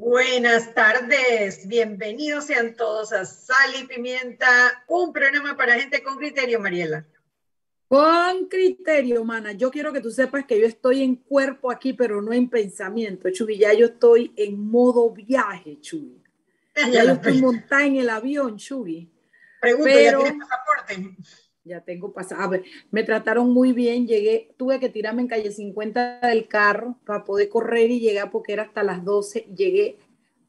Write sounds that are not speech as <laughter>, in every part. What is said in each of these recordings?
Buenas tardes, bienvenidos sean todos a Sal y Pimienta, un programa para gente con criterio, Mariela. Con criterio, mana. Yo quiero que tú sepas que yo estoy en cuerpo aquí, pero no en pensamiento, Chubi. Ya yo estoy en modo viaje, Chubi. <laughs> Ya yo estoy montada en el avión, Chubi. Pregunto, ¿ya tienes pasaporte? Ya tengo pasaporte. Me trataron muy bien. Llegué, tuve que tirarme en calle 50 del carro para poder correr y llegar porque era hasta las 12. Llegué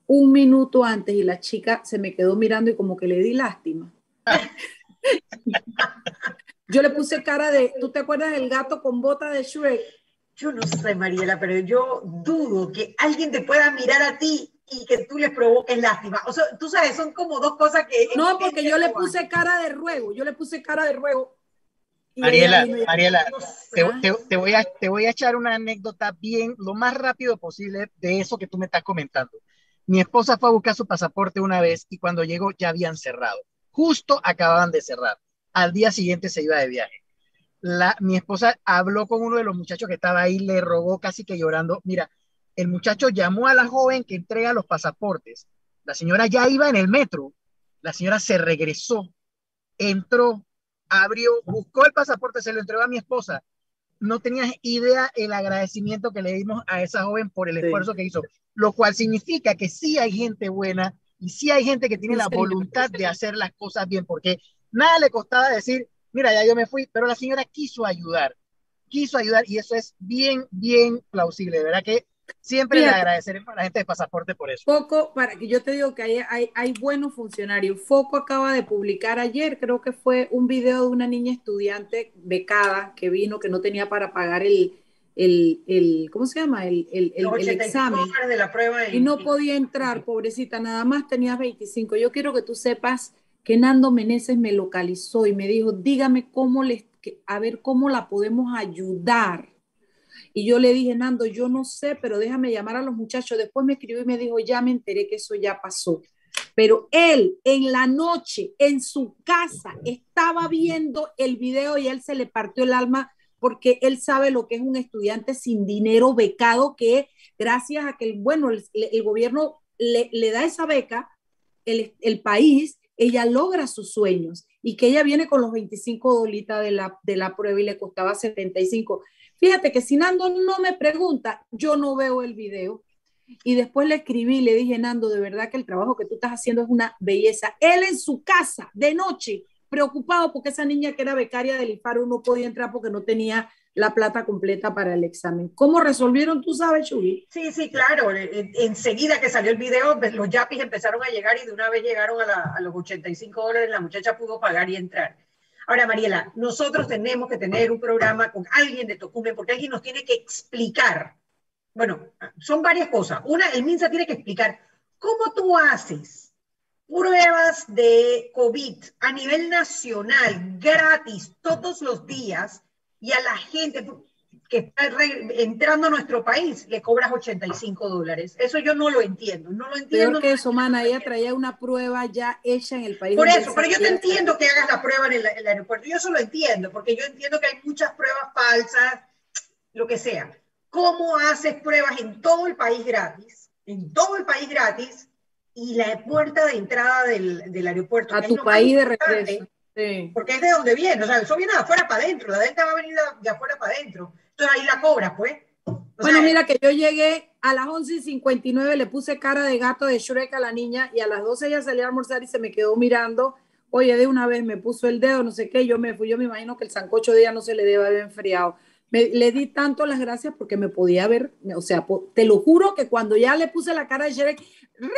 un minuto antes y la chica se me quedó mirando y como que le di lástima. yo le puse cara de, ¿tú te acuerdas del gato con bota de Shrek? Yo no sé, Mariela, pero yo dudo que alguien te pueda mirar a ti y que tú les provoques lástima. O sea, tú sabes, son como dos cosas que... No, porque yo le puse cara de ruego, yo le puse cara de ruego. Mariela, Mariela, te, voy a, te voy a echar una anécdota bien, lo más rápido posible de eso que tú me estás comentando. Mi esposa fue a buscar su pasaporte una vez y cuando llegó ya habían cerrado. Justo acababan de cerrar. Al día siguiente se iba de viaje. La, mi esposa habló con uno de los muchachos que estaba ahí, le rogó casi que llorando, mira, el muchacho llamó a la joven que entrega los pasaportes. La señora ya iba en el metro. La señora se regresó, entró, abrió, buscó el pasaporte, se lo entregó a mi esposa. No tenías idea el agradecimiento que le dimos a esa joven por el esfuerzo que hizo, lo cual significa que sí hay gente buena y sí hay gente que tiene la voluntad de hacer las cosas bien, porque nada le costaba decir, mira, ya yo me fui, pero la señora quiso ayudar, quiso ayudar y eso es bien, bien plausible, de verdad que Siempre le agradeceré a la gente de pasaporte por eso. Foco, para que yo te digo que hay, hay, hay, buenos funcionarios. Foco acaba de publicar ayer, creo que fue un video de una niña estudiante becada que vino, que no tenía para pagar el, el, el ¿cómo se llama? El, el, el examen. De la prueba y no podía entrar, pobrecita, nada más tenía 25. Yo quiero que tú sepas que Nando Meneses me localizó y me dijo, dígame cómo les, a ver cómo la podemos ayudar y yo le dije, Nando, yo no sé, pero déjame llamar a los muchachos. Después me escribió y me dijo, ya me enteré que eso ya pasó. Pero él en la noche, en su casa, estaba viendo el video y él se le partió el alma porque él sabe lo que es un estudiante sin dinero becado, que gracias a que, bueno, el, gobierno le, le, da esa beca, el, el, país, ella logra sus sueños y que ella viene con los 25 dolitas de la, de la prueba y le costaba 75. Fíjate que si Nando no me pregunta, yo no veo el video. Y después le escribí, le dije, Nando, de verdad que el trabajo que tú estás haciendo es una belleza. Él en su casa, de noche, preocupado porque esa niña que era becaria del IFARO no podía entrar porque no tenía la plata completa para el examen. ¿Cómo resolvieron, tú sabes, Chubi? Sí, sí, claro. Enseguida que salió el video, pues, los yapis empezaron a llegar y de una vez llegaron a, a los 85 dólares, la muchacha pudo pagar y entrar. Ahora, Mariela, nosotros tenemos que tener un programa con alguien de Tocumen porque alguien nos tiene que explicar. Bueno, son varias cosas. Una, el MINSA tiene que explicar cómo tú haces pruebas de COVID a nivel nacional, gratis, todos los días, y a la gente, que está entrando a nuestro país, le cobras 85 dólares. Eso yo no lo entiendo, no lo entiendo. Peor que eso, mana, ella traía una prueba ya hecha en el país. Por eso, pero yo te entiendo que hagas la prueba en el, aeropuerto, yo eso lo entiendo, porque yo entiendo que hay muchas pruebas falsas, lo que sea. ¿Cómo haces pruebas en todo el país gratis? En todo el país gratis, y la puerta de entrada del, del aeropuerto. A tu país de regreso. Sí. Porque es de donde viene, o sea, eso viene de afuera para adentro, la delta va a venir de afuera para adentro ahí la cobra, pues. bueno, mira que yo llegué a las 11 y 59, le puse cara de gato de Shrek a la niña y a las 12 ella salió a almorzar y se me quedó mirando. Oye, de una vez me puso el dedo, no sé qué, yo me fui, yo me imagino que el sancocho de ella no se le debe haber enfriado. Me, le di tanto las gracias porque me podía ver, o sea, te lo juro que cuando ya le puse la cara de Shrek, ring,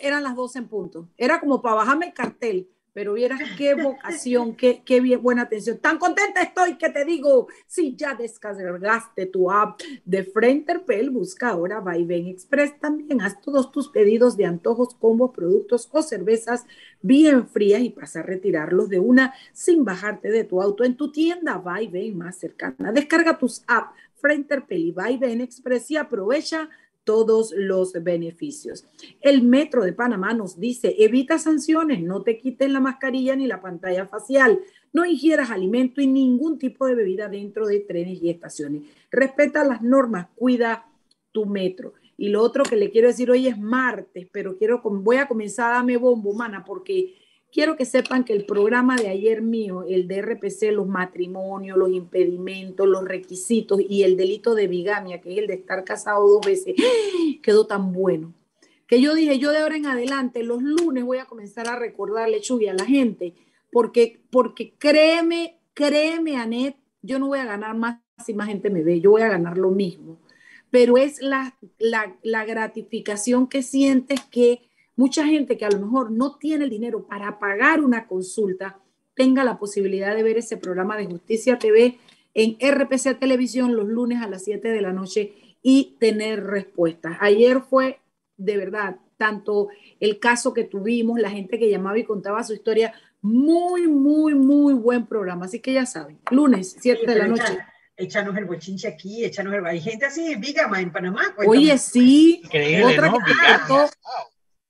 eran las 12 en punto. Era como para bajarme el cartel pero vieras qué vocación, qué, qué bien, buena atención. Tan contenta estoy que te digo, si ya descargaste tu app de Frenterpel, busca ahora Vaivén Express también. Haz todos tus pedidos de antojos, combos, productos o cervezas bien frías y pasa a retirarlos de una sin bajarte de tu auto en tu tienda Vaivén más cercana. Descarga tus apps Frenterpel y Vaivén Express y aprovecha todos los beneficios. El Metro de Panamá nos dice, evita sanciones, no te quiten la mascarilla ni la pantalla facial, no ingieras alimento y ningún tipo de bebida dentro de trenes y estaciones. Respeta las normas, cuida tu metro. Y lo otro que le quiero decir hoy es martes, pero quiero, voy a comenzar a darme bombo, mana, porque quiero que sepan que el programa de ayer mío, el de RPC, los matrimonios, los impedimentos, los requisitos y el delito de bigamia, que es el de estar casado dos veces, <gasps> quedó tan bueno. Que yo dije, yo de ahora en adelante, los lunes voy a comenzar a recordarle, Chuy, a la gente, porque, porque créeme, créeme, Anet, yo no voy a ganar más si más gente me ve, yo voy a ganar lo mismo pero es la, la, gratificación que sientes que mucha gente que a lo mejor no tiene el dinero para pagar una consulta tenga la posibilidad de ver ese programa de Justicia TV en RPC Televisión los lunes a las 7 de la noche y tener respuestas. Ayer fue de verdad tanto el caso que tuvimos, la gente que llamaba y contaba su historia, muy, muy, muy buen programa. Así que ya saben, lunes, 7 de la noche échanos el bochinche aquí, échanos el... Hay gente así, Vígama, en Panamá. Oye, sí. otra, que,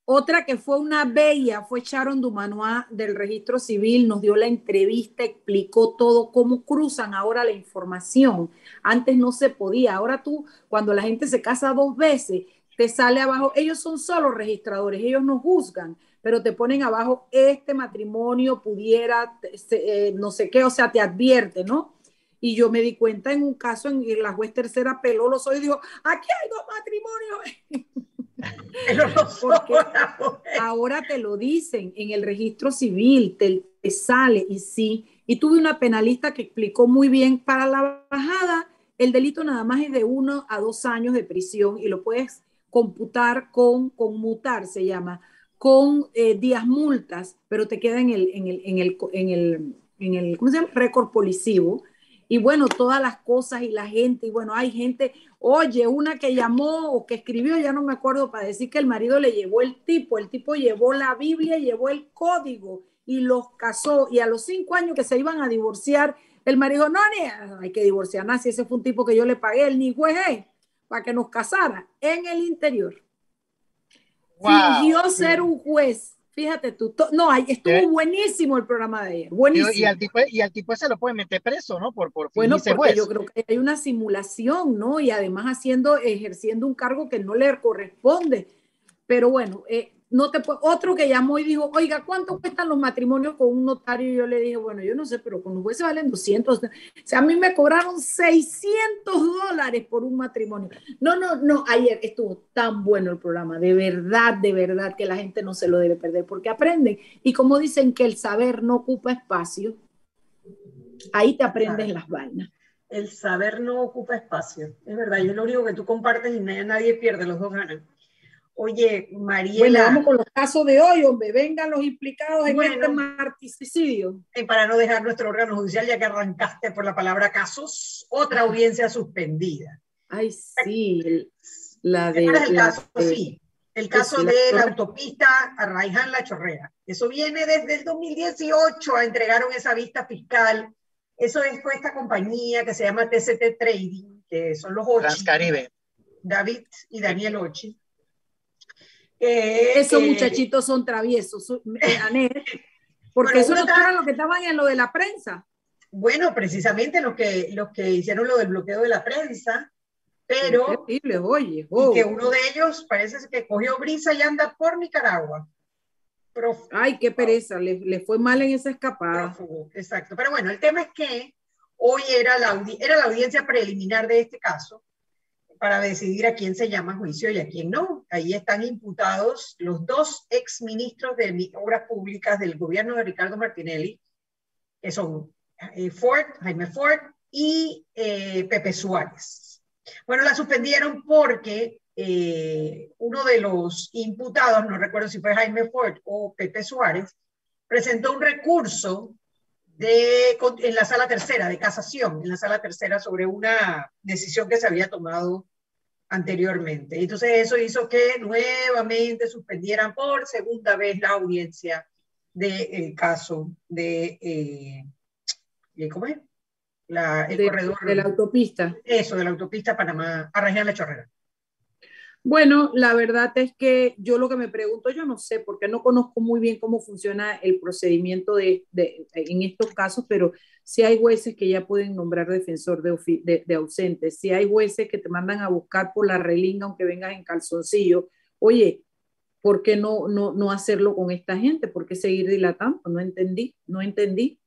otra que fue una bella fue Sharon Dumanois del registro civil, nos dio la entrevista, explicó todo, cómo cruzan ahora la información. Antes no se podía, ahora tú, cuando la gente se casa dos veces, te sale abajo, ellos son solo registradores, ellos no juzgan, pero te ponen abajo, este matrimonio pudiera, eh, no sé qué, o sea, te advierte, ¿no? Y yo me di cuenta en un caso en que la juez tercera peló los ojos y dijo, aquí hay dos matrimonios. <laughs> <laughs> ahora te lo dicen en el registro civil, te, te, sale y sí. Y tuve una penalista que explicó muy bien, para la bajada, el delito nada más es de uno a dos años de prisión y lo puedes computar con, conmutar, se llama, con eh, días multas, pero te queda en el, en el, en el, en el, en el ¿cómo se llama? récord policivo y bueno, todas las cosas y la gente, y bueno, hay gente, oye, una que llamó o que escribió, ya no me acuerdo, para decir que el marido le llevó el tipo, el tipo llevó la Biblia, llevó el código y los casó, y a los cinco años que se iban a divorciar, el marido, no, ni hay que divorciar, nada, si ese fue un tipo que yo le pagué, el ni juez, para que nos casara en el interior. Fingió ser un juez Fíjate tú, no, estuvo buenísimo el programa de ayer, buenísimo. Y al tipo, y al tipo se lo puede meter preso, ¿no? Por, por bueno, porque yo creo que hay una simulación, ¿no? Y además haciendo, ejerciendo un cargo que no le corresponde. Pero bueno, eh, no te otro que llamó y dijo, oiga, ¿cuánto cuestan los matrimonios con un notario? Y yo le dije, bueno, yo no sé, pero con los jueces valen 200. O sea, a mí me cobraron 600 dólares por un matrimonio. No, no, no, ayer estuvo tan bueno el programa, de verdad, de verdad, que la gente no se lo debe perder porque aprenden. Y como dicen que el saber no ocupa espacio, ahí te aprendes las vainas. El saber no ocupa espacio, es verdad, y es lo único que tú compartes y nadie pierde, los dos ganan. Oye, Mariela. Bueno, vamos con los casos de hoy, hombre. Vengan los implicados en este marticidio. Eh, para no dejar nuestro órgano judicial, ya que arrancaste por la palabra casos, otra audiencia suspendida. Ay, sí. La de. El caso, sí. El caso de la, autopista Arraiján La Chorrera. Eso viene desde el 2018. Entregaron esa vista fiscal. Eso es con esta compañía que se llama TCT Trading, que son los ocho. Transcaribe. David y Daniel Ochi esos muchachitos son traviesos, eh, <laughs> porque eso no estaba lo que estaban en lo de la prensa. Bueno, precisamente los que, los que hicieron lo del bloqueo de la prensa, pero oye, y que uno de ellos parece que cogió brisa y anda por Nicaragua. Ay, qué pereza, le, le, fue mal en esa escapada. exacto, pero bueno, el tema es que hoy era la, era la audiencia preliminar de este caso para decidir a quién se llama juicio y a quién no. Ahí están imputados los dos ex ministros de Obras Públicas del gobierno de Ricardo Martinelli, que son eh, Ford, Jaime Ford y eh, Pepe Suárez. Bueno, la suspendieron porque eh, uno de los imputados, no recuerdo si fue Jaime Ford o Pepe Suárez, presentó un recurso de, en la sala tercera de casación, en la sala tercera sobre una decisión que se había tomado anteriormente. Entonces eso hizo que nuevamente suspendieran por segunda vez la audiencia del caso de, eh, ¿cómo es? La, el corredor. De la autopista. Eso, de la autopista Panamá, a La Chorrera. Bueno, la verdad es que yo lo que me pregunto, yo no sé, porque no conozco muy bien cómo funciona el procedimiento de, de en estos casos, pero si hay jueces que ya pueden nombrar defensor de, de, ausentes, si hay jueces que te mandan a buscar por la relinga aunque vengas en calzoncillo, oye, ¿por qué no, no, no hacerlo con esta gente? ¿Por qué seguir dilatando? No entendí, no entendí.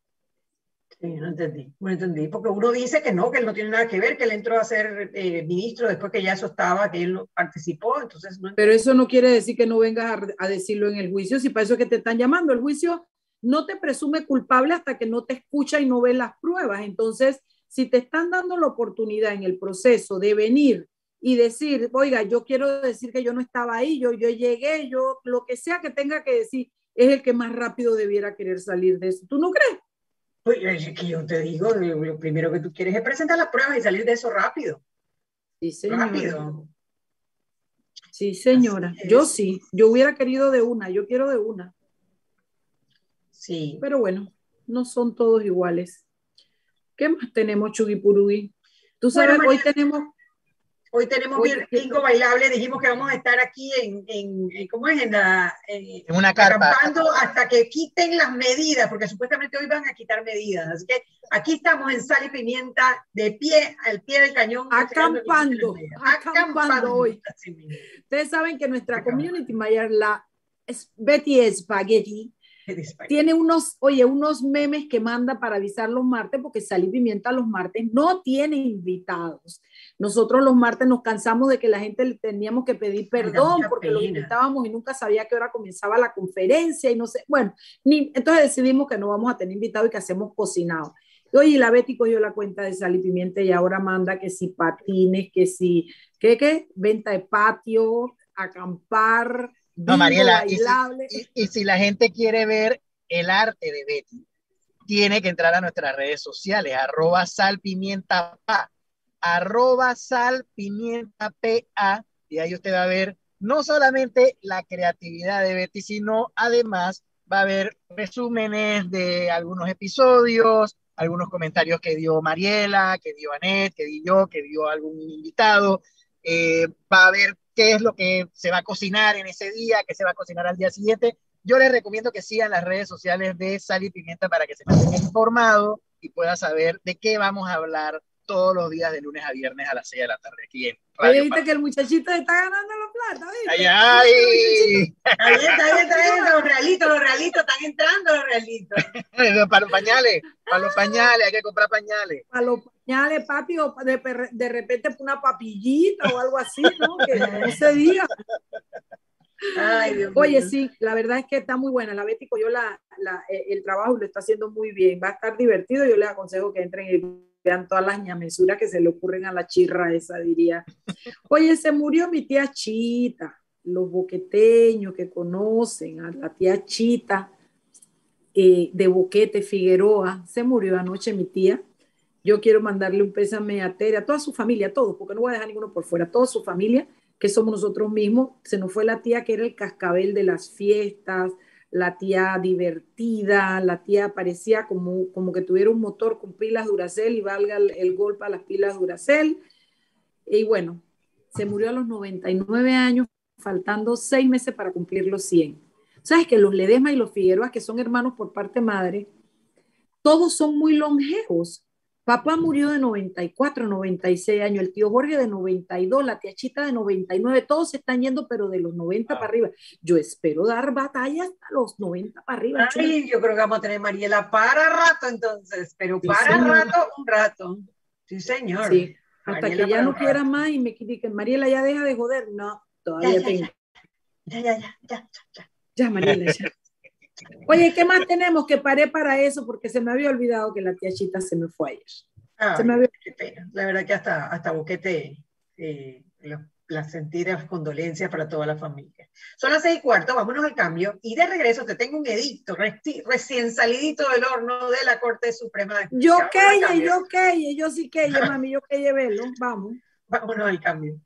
Sí, no entendí, no entendí, porque uno dice que no, que él no tiene nada que ver, que él entró a ser eh, ministro después que ya eso estaba, que él participó, entonces no Pero eso no quiere decir que no vengas a, a, decirlo en el juicio, si para eso es que te están llamando, el juicio no te presume culpable hasta que no te escucha y no ve las pruebas, entonces si te están dando la oportunidad en el proceso de venir y decir, oiga, yo quiero decir que yo no estaba ahí, yo, yo llegué, yo lo que sea que tenga que decir, es el que más rápido debiera querer salir de eso. ¿Tú no crees? Pues es que yo te digo, lo primero que tú quieres es presentar las pruebas y salir de eso rápido. Sí, señora. Rápido. Sí, señora. Yo sí. Yo hubiera querido de una. Yo quiero de una. Sí. Pero bueno, no son todos iguales. ¿Qué más tenemos, Chugipurugui? Tú sabes, hoy tenemos Hoy tenemos bingo bailable, dijimos que vamos a estar aquí en, en, ¿cómo es? En, la, en, una carpa. Acampando hasta que quiten las medidas, porque supuestamente hoy van a quitar medidas. Así que aquí estamos en Sal y Pimienta, de pie, al pie del cañón. Acampando, acampando hoy. Ustedes saben que nuestra community mayor, la Betty Spaghetti, tiene unos, oye, unos memes que manda para avisar los martes, porque Sal y Pimienta los martes no tiene invitados. Nosotros los martes nos cansamos de que la gente le teníamos que pedir perdón porque lo invitábamos y nunca sabía qué hora comenzaba la conferencia y no sé. Bueno, ni, entonces decidimos que no vamos a tener invitado y que hacemos cocinado. Y oye, la Betty cogió la cuenta de Sal y Pimienta y ahora manda que si patines, que si, ¿qué, qué? Venta de patio, acampar, no, Mariela, y si, la gente quiere ver el arte de Betty, tiene que entrar a nuestras redes sociales, arroba salpimientapa, arroba salpimientapa, y ahí usted va a ver no solamente la creatividad de Betty, sino además va a ver resúmenes de algunos episodios, algunos comentarios que dio Mariela, que dio Anet, que di yo, que dio algún invitado. Eh, va a ver qué es lo que se va a cocinar en ese día, qué se va a cocinar al día siguiente. Yo les recomiendo que sigan las redes sociales de Sal y Pimienta para que se mantengan informados y puedan saber de qué vamos a hablar todos los días de lunes a viernes a las 6 de la tarde aquí en Radio viste que el muchachito está ganando los plata, ¿viste? ¡Ay, ay! Ahí está, ahí está, los realitos, los realitos, están entrando los realitos. <laughs> para los pañales, para los pañales, hay que comprar pañales. Para los pañales, papi, o de, de repente una papillita o algo así, ¿no? Que <laughs> no se diga. Ay, Dios Oye, sí, la verdad es que está muy buena. La Betty yo la, la, eh, el trabajo lo está haciendo muy bien. Va a estar divertido. Yo les aconsejo que entren y vean todas las ñamesuras que se le ocurren a la chirra esa, diría. Oye, se murió mi tía Chita, los boqueteños que conocen a la tía Chita eh, de Boquete, Figueroa. Se murió anoche mi tía. Yo quiero mandarle un pésame a Tere, a toda su familia, a todos, porque no voy a dejar ninguno por fuera, a toda su familia que somos nosotros mismos. Se nos fue la tía que era el cascabel de las fiestas, la tía divertida, la tía parecía como, como que tuviera un motor con pilas Duracell y valga el, golpe a las pilas Duracell. Y bueno, se murió a los 99 años, faltando seis meses para cumplir los 100. ¿Sabes que los Ledesma y los Figueroa, que son hermanos por parte madre, todos son muy longevos? Papá murió de 94, 96 años, el tío Jorge de 92, la tía Chita de 99, todos se están yendo, pero de los 90 para arriba. Yo espero dar batalla hasta los 90 para arriba. Ay, yo creo que vamos a tener Mariela para rato entonces, pero para rato, un rato. Sí, señor. Sí, hasta que ya no quiera más y me que Mariela ya deja de joder. No, todavía tengo. Ya, ya, ya, ya, ya. Ya, Mariela, ya. <laughs> Oye, ¿qué más tenemos? Que paré para eso porque se me había olvidado que la tía Chita se me fue ayer. se me había... La verdad que hasta, hasta Boquete, eh, las sentidas condolencias para toda la familia. Son las seis y cuarto, vámonos al cambio. Y de regreso te tengo un edicto recién salidito del horno de la Corte Suprema. Yo que, yo que, yo sí que, mami, yo que verlo. Vamos. Vámonos al cambio.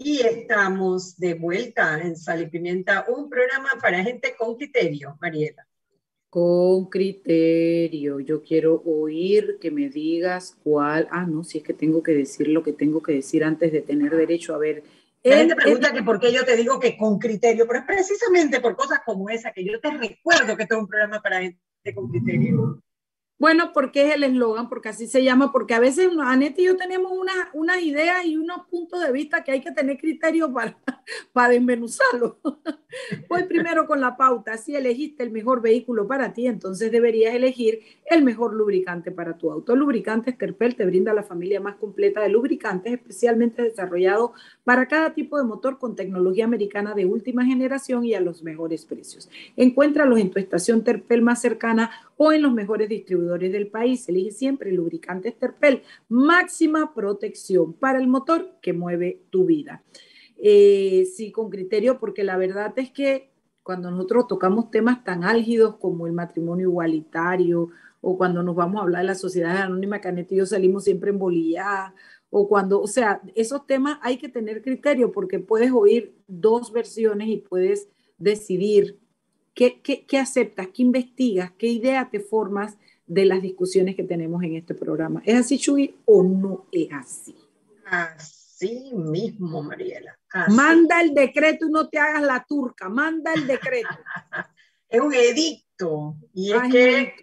Y estamos de vuelta en Sal y Pimienta, un programa para gente con criterio, Mariela. Con criterio. Yo quiero oír que me digas cuál. Ah, no, si es que tengo que decir lo que tengo que decir antes de tener derecho a ver. La gente pregunta que por qué yo te digo que con criterio, pero es precisamente por cosas como esa que yo te recuerdo que tengo un programa para gente con criterio. Bueno, porque es el eslogan, porque así se llama, porque a veces Anette y yo tenemos unas una ideas y unos puntos de vista que hay que tener criterio para, <laughs> para desmenuzarlo. <laughs> Voy primero con la pauta. Si elegiste el mejor vehículo para ti, entonces deberías elegir el mejor lubricante para tu auto. El lubricante Sterpel te brinda la familia más completa de lubricantes, especialmente desarrollado para cada tipo de motor con tecnología americana de última generación y a los mejores precios. Encuéntralos en tu estación Terpel más cercana o en los mejores distribuidores del país. Elige siempre el lubricante Sterpel, máxima protección para el motor que mueve tu vida. Eh, sí, con criterio, porque la verdad es que cuando nosotros tocamos temas tan álgidos como el matrimonio igualitario, o cuando nos vamos a hablar de la sociedad anónima, Canet y yo salimos siempre en bolilla, o cuando, o sea, esos temas hay que tener criterio porque puedes oír dos versiones y puedes decidir ¿Qué, aceptas? ¿Qué investigas? ¿Qué idea te formas de las discusiones que tenemos en este programa? ¿Es así, Chuy, o no es así? Así mismo, Mariela. Manda el decreto y no te hagas la turca. Manda el decreto. <laughs> es un edicto. Y es que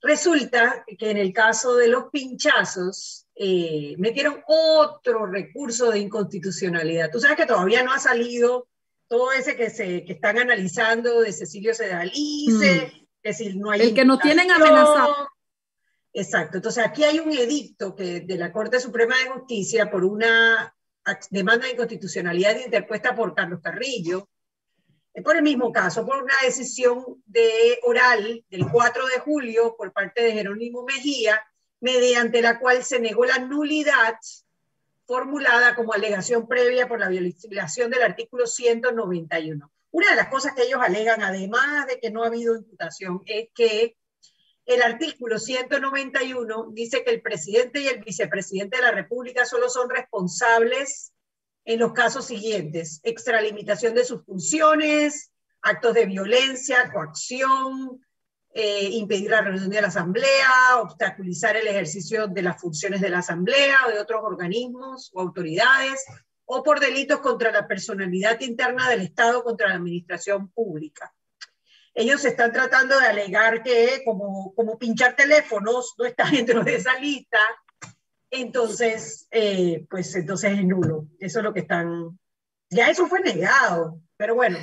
resulta que en el caso de los pinchazos, eh, metieron otro recurso de inconstitucionalidad. Tú sabes que todavía no ha salido todo ese que, se, que están analizando de Cecilio Sedalice, mm. Es decir, no hay... El que nos tienen amenazado. Exacto, entonces aquí hay un edicto que, de la Corte Suprema de Justicia por una demanda de inconstitucionalidad interpuesta por Carlos Carrillo, por el mismo caso, por una decisión de oral del 4 de julio por parte de Jerónimo Mejía, mediante la cual se negó la nulidad formulada como alegación previa por la violación del artículo 191. Una de las cosas que ellos alegan, además de que no ha habido imputación, es que el artículo 191 dice que el presidente y el vicepresidente de la República solo son responsables en los casos siguientes, extralimitación de sus funciones, actos de violencia, coacción, eh, impedir la reunión de la Asamblea, obstaculizar el ejercicio de las funciones de la Asamblea o de otros organismos o autoridades, o por delitos contra la personalidad interna del Estado, contra la administración pública. Ellos están tratando de alegar que como, como pinchar teléfonos no está <laughs> dentro de esa lista, entonces, eh, pues entonces es nulo. Eso es lo que están... Ya eso fue negado, pero bueno,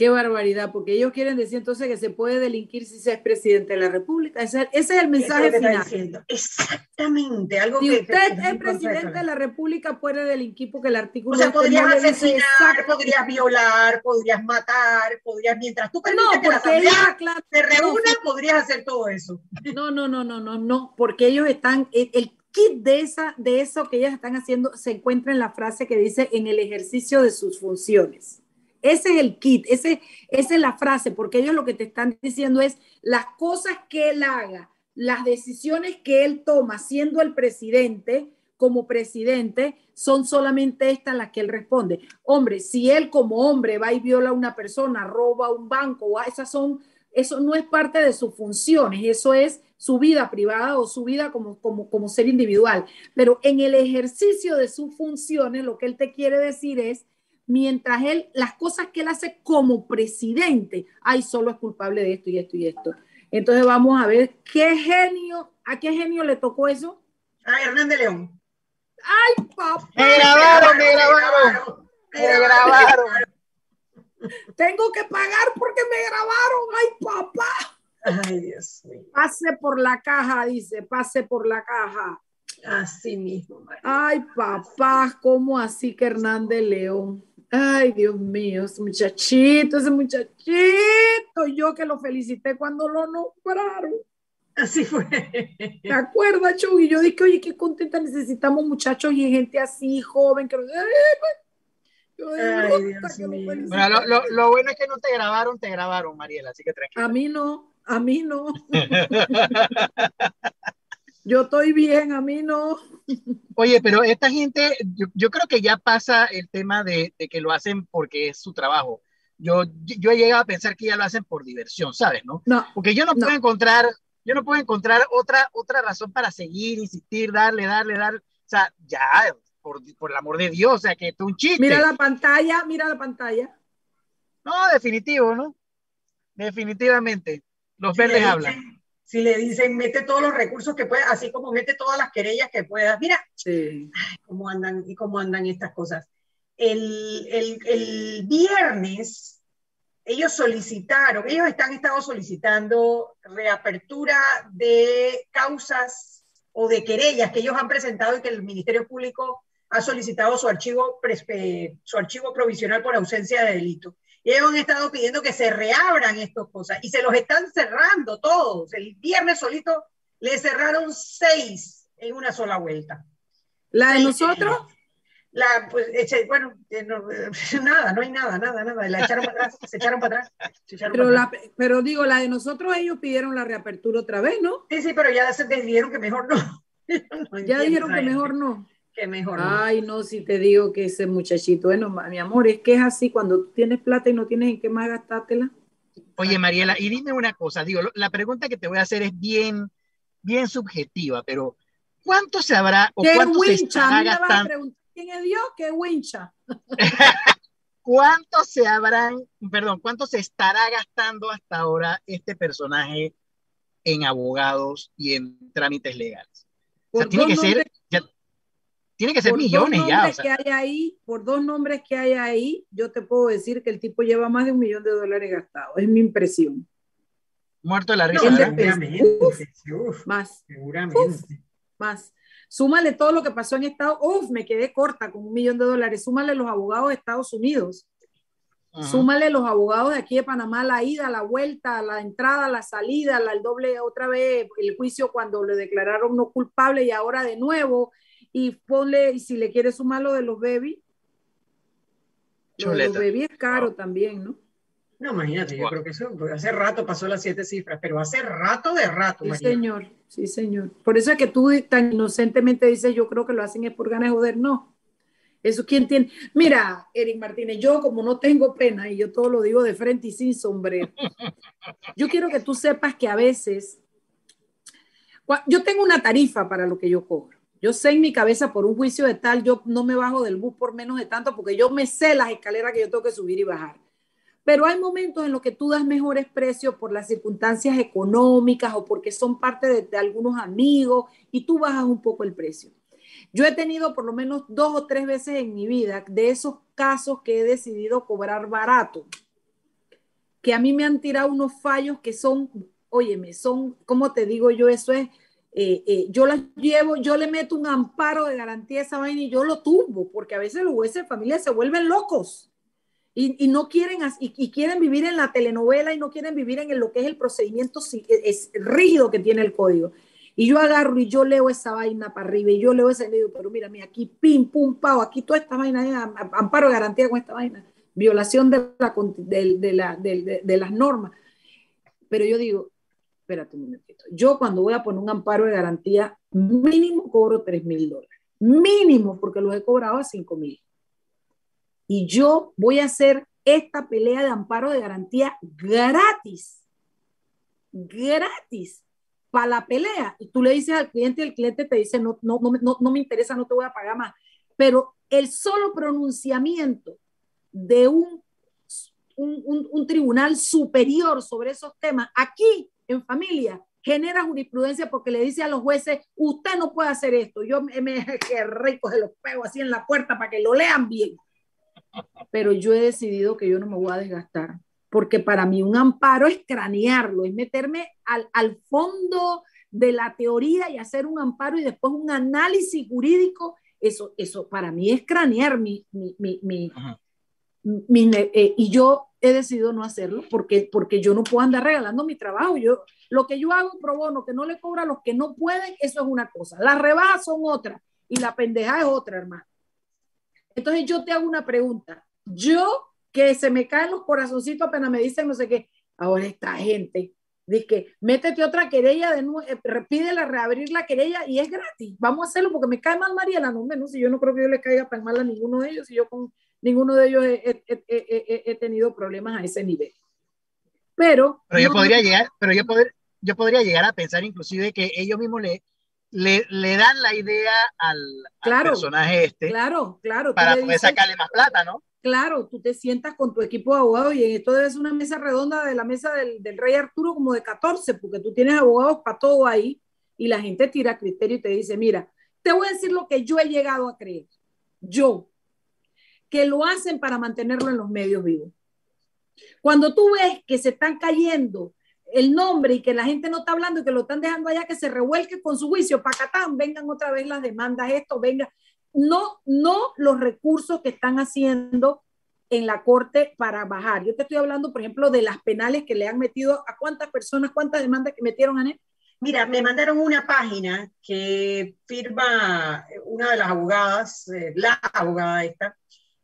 Qué barbaridad, porque ellos quieren decir entonces que se puede delinquir si se es presidente de la República. Ese, es el mensaje final. Exactamente. Algo si usted es presidente de la República, puede delinquir porque el artículo. O sea, podrías asesinar, podrías violar, podrías matar, podrías, mientras tú permites no, que la Asamblea claro, se reúna, podrías hacer todo eso. No, no, no, no, no, no, porque ellos están. El, el kit de, esa, de eso que ellas están haciendo se encuentra en la frase que dice en el ejercicio de sus funciones. Ese es el kit, ese, esa es la frase, porque ellos lo que te están diciendo es las cosas que él haga, las decisiones que él toma siendo el presidente, como presidente, son solamente estas las que él responde. Hombre, si él como hombre va y viola a una persona, roba un banco, esas son, eso no es parte de sus funciones, eso es su vida privada o su vida como ser individual. Pero en el ejercicio de sus funciones, lo que él te quiere decir es mientras él, las cosas que él hace como presidente, ay, solo es culpable de esto y esto y esto. Entonces vamos a ver qué genio, ¿a qué genio le tocó eso? A Hernán de León. Ay, papá. Me grabaron, me grabaron. Me grabaron. Tengo que pagar porque me grabaron. Ay, papá. Ay, Dios mío. Pase por la caja, dice, pase por la caja. Así mismo. Ay, papá, ¿cómo así que Hernán de León? Ay, Dios mío, ese muchachito, ese muchachito, yo que lo felicité cuando lo nombraron. Así fue. ¿Te acuerdas, Chuy? Yo dije, oye, qué contenta, necesitamos muchachos y gente así, joven, que lo... Ay, Dios mío. Bueno, lo, lo, lo, bueno es que no te grabaron, te grabaron, Mariela, así que tranquila. A mí no, a mí no. <laughs> Yo estoy bien, a mí no. Oye, pero esta gente, yo, creo que ya pasa el tema de, que lo hacen porque es su trabajo. Yo, yo he llegado a pensar que ya lo hacen por diversión, ¿sabes? No. no porque yo no, puedo encontrar, yo no puedo encontrar otra, otra razón para seguir, insistir, darle, darle, darle. O sea, ya, por, por el amor de Dios, o sea, que es un chiste. Mira la pantalla, mira la pantalla. No, definitivo, ¿no? Definitivamente. Los verdes hablan si le dicen mete todos los recursos que puedas, así como mete todas las querellas que puedas. Mira, cómo andan y cómo andan estas cosas. El, el, el, viernes ellos solicitaron, ellos están estado solicitando reapertura de causas o de querellas que ellos han presentado y que el Ministerio Público ha solicitado su archivo, su archivo provisional por ausencia de delito. Y ellos han estado pidiendo que se reabran estas cosas y se los están cerrando todos. El viernes solito le cerraron seis en una sola vuelta. ¿La de nosotros? La, pues, bueno, eh, <laughs> nada, no hay nada, nada, nada. La echaron para atrás, se echaron para atrás. pero, La, pero digo, la de nosotros ellos pidieron la reapertura otra vez, ¿no? Sí, sí, pero ya se dijeron que mejor no. <laughs> ya dijeron que mejor no que mejor. Ay, no, si te digo que ese muchachito, bueno, mi amor, es que es así, cuando tú tienes plata y no tienes en qué más gastártela. Oye, Mariela, y dime una cosa, digo, la pregunta que te voy a hacer es bien, bien subjetiva, pero ¿cuánto se habrá o cuánto se estará gastando? ¿Quién es Dios? ¿Qué wincha? <laughs> ¿Cuánto se habrán, perdón, cuánto se estará gastando hasta ahora este personaje en abogados y en trámites legales? O sea, tiene que ser, tiene que ser millones ya. que hay ahí, por dos nombres que hay ahí, yo te puedo decir que el tipo lleva más de un millón de dólares gastados. Es mi impresión. Muerto de la risa. más. Seguramente. más. Súmale todo lo que pasó en Estados Unidos. Uf, me quedé corta con un millón de dólares. Súmale los abogados de Estados Unidos. Súmale los abogados de aquí de Panamá, la ida, la vuelta, la entrada, la salida, la, el doble, otra vez el juicio cuando le declararon no culpable y ahora de nuevo, y ponle, y si le quieres sumar lo de los baby, lo de los baby es caro también, ¿no? No, imagínate, yo creo que eso hace rato pasó las siete cifras, pero hace rato de rato. Sí, señor, sí, señor. Por eso es que tú tan inocentemente dices, yo creo que lo hacen es por ganas de joder, no. Eso quién tiene. Mira, Eric Martínez, yo como no tengo pena y yo todo lo digo de frente y sin sombrero, <laughs> yo quiero que tú sepas que a veces, yo tengo una tarifa para lo que yo cobro. Yo sé en mi cabeza por un juicio de tal, yo no me bajo del bus por menos de tanto porque yo me sé las escaleras que yo tengo que subir y bajar. Pero hay momentos en los que tú das mejores precios por las circunstancias económicas o porque son parte de, algunos amigos y tú bajas un poco el precio. Yo he tenido por lo menos dos o tres veces en mi vida de esos casos que he decidido cobrar barato, que a mí me han tirado unos fallos que son, óyeme, son, ¿cómo te digo yo? Eso es eh, eh, yo las llevo, yo le meto un amparo de garantía a esa vaina y yo lo tumbo, porque a veces los jueces de familia se vuelven locos y, no quieren, y, quieren vivir en la telenovela y no quieren vivir en lo que es el procedimiento es, rígido que tiene el código. Y yo agarro y yo leo esa vaina para arriba y yo leo ese medio, pero mira, mira, aquí pim, pum, pao, aquí toda esta vaina, amparo de garantía con esta vaina, violación de, la, de, la, de las normas. Pero yo digo, espérate un momentito. Yo cuando voy a poner un amparo de garantía, mínimo cobro 3 mil dólares. Mínimo, porque los he cobrado a 5 mil. Y yo voy a hacer esta pelea de amparo de garantía gratis. Gratis. Para la pelea. Y tú le dices al cliente y el cliente te dice, no, no, no, no me interesa, no te voy a pagar más. Pero el solo pronunciamiento de un un, un, un, tribunal superior sobre esos temas, aquí en familia genera jurisprudencia porque le dice a los jueces, usted no puede hacer esto. Yo me, me <laughs> que rico de los pego así en la puerta para que lo lean bien. Pero yo he decidido que yo no me voy a desgastar, porque para mí un amparo es cranearlo, es meterme al, al fondo de la teoría y hacer un amparo y después un análisis jurídico. Eso, eso para mí es cranear mi, mi, mi, mi, eh, y yo he decidido no hacerlo porque, porque yo no puedo andar regalando mi trabajo. Yo, lo que yo hago pro bono, que no le cobra a los que no pueden, eso es una cosa. Las rebajas son otra y la pendeja es otra, hermano. Entonces yo te hago una pregunta. Yo, que se me caen los corazoncitos apenas me dicen no sé qué, ahora esta gente Dice que métete otra querella, de nuevo, eh, pídele reabrir la querella y es gratis. Vamos a hacerlo porque me cae mal Mariela, no menos. Si yo no creo que yo le caiga tan mal a ninguno de ellos, y yo con ninguno de ellos he, he, he, he tenido problemas a ese nivel. Pero, pero yo podría llegar, pero yo, poder, yo podría llegar a pensar inclusive que ellos mismos le, le, le dan la idea al, claro, al personaje este. Claro, claro. Para poder dices, sacarle más plata, ¿no? Claro, tú te sientas con tu equipo de abogados y esto es una mesa redonda de la mesa del, del, rey Arturo como de 14, porque tú tienes abogados para todo ahí y la gente tira criterio y te dice, mira, te voy a decir lo que yo he llegado a creer. Yo, que lo hacen para mantenerlo en los medios vivos. Cuando tú ves que se están cayendo el nombre y que la gente no está hablando y que lo están dejando allá que se revuelque con su juicio, pacatán, vengan otra vez las demandas, esto, venga, no, no los recursos que están haciendo en la corte para bajar. Yo te estoy hablando, por ejemplo, de las penales que le han metido a cuántas personas, cuántas demandas que metieron a él. Mira, me mandaron una página que firma una de las abogadas, eh, la abogada esta,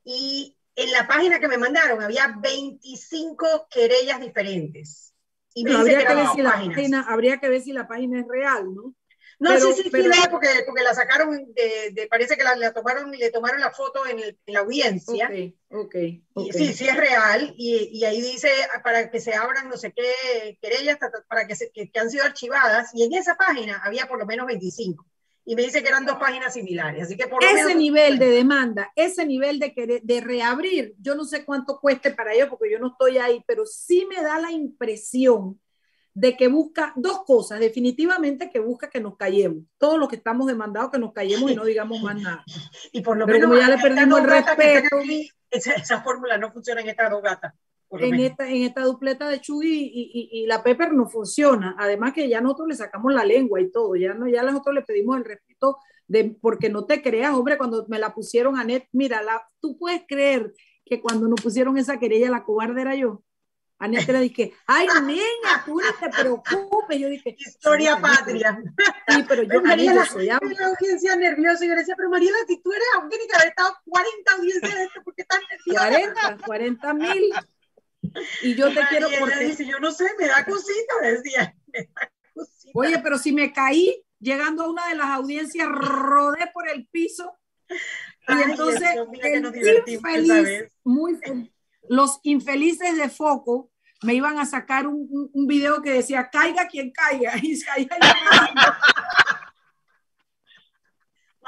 y en la página que me mandaron había 25 querellas diferentes. Y me habría, que, ver si la página, habría que ver si la página es real, ¿no? No, pero, sí, sí, pero, sí, porque, porque la sacaron, de, de, parece que la, la, tomaron y le tomaron la foto en, el, en la audiencia. Okay, okay, okay. Y, sí, sí es real. Y, y, ahí dice para que se abran no sé qué querellas, para que, se, que, que, han sido archivadas. Y en esa página había por lo menos 25. Y me dice que eran dos páginas similares. Así que por ese menos... nivel de demanda, ese nivel de, de reabrir, yo no sé cuánto cueste para ellos porque yo no estoy ahí, pero sí me da la impresión de que busca dos cosas, definitivamente que busca que nos callemos, todos los que estamos demandados que nos callemos y no digamos más nada. <laughs> Y por lo Pero menos como ya le perdimos el respeto. Aquí, esa, esa, fórmula no funciona en estas dos gatas. En esta, en esta dupleta de Chuy y, y, y, la Pepper no funciona. Además que ya nosotros le sacamos la lengua y todo. Ya, no, ya nosotros le pedimos el respeto de, porque no te creas, hombre, cuando me la pusieron a Net, mira, la, tú puedes creer que cuando nos pusieron esa querella, la cobarde era yo. Anette le dije, ay, <laughs> niña, tú no te preocupes. Yo dije, historia patria. Sí, pero yo, María, yo soy la audiencia nerviosa. Y yo le decía, pero Mariela, si tú eres, tiene que haber estado 40 audiencias de esto, ¿por qué estás nerviosa? 40, 40 mil. <laughs> Y yo te Mariela quiero porque. Dice, yo no sé, me da cosita, decía. <laughs> Me da cosita. Oye, pero si me caí llegando a una de las audiencias, rodé por el piso. Y Ay, entonces, Dios, mira que el infeliz, muy los infelices de foco me iban a sacar un, un, un video que decía caiga quien caiga <laughs> y caía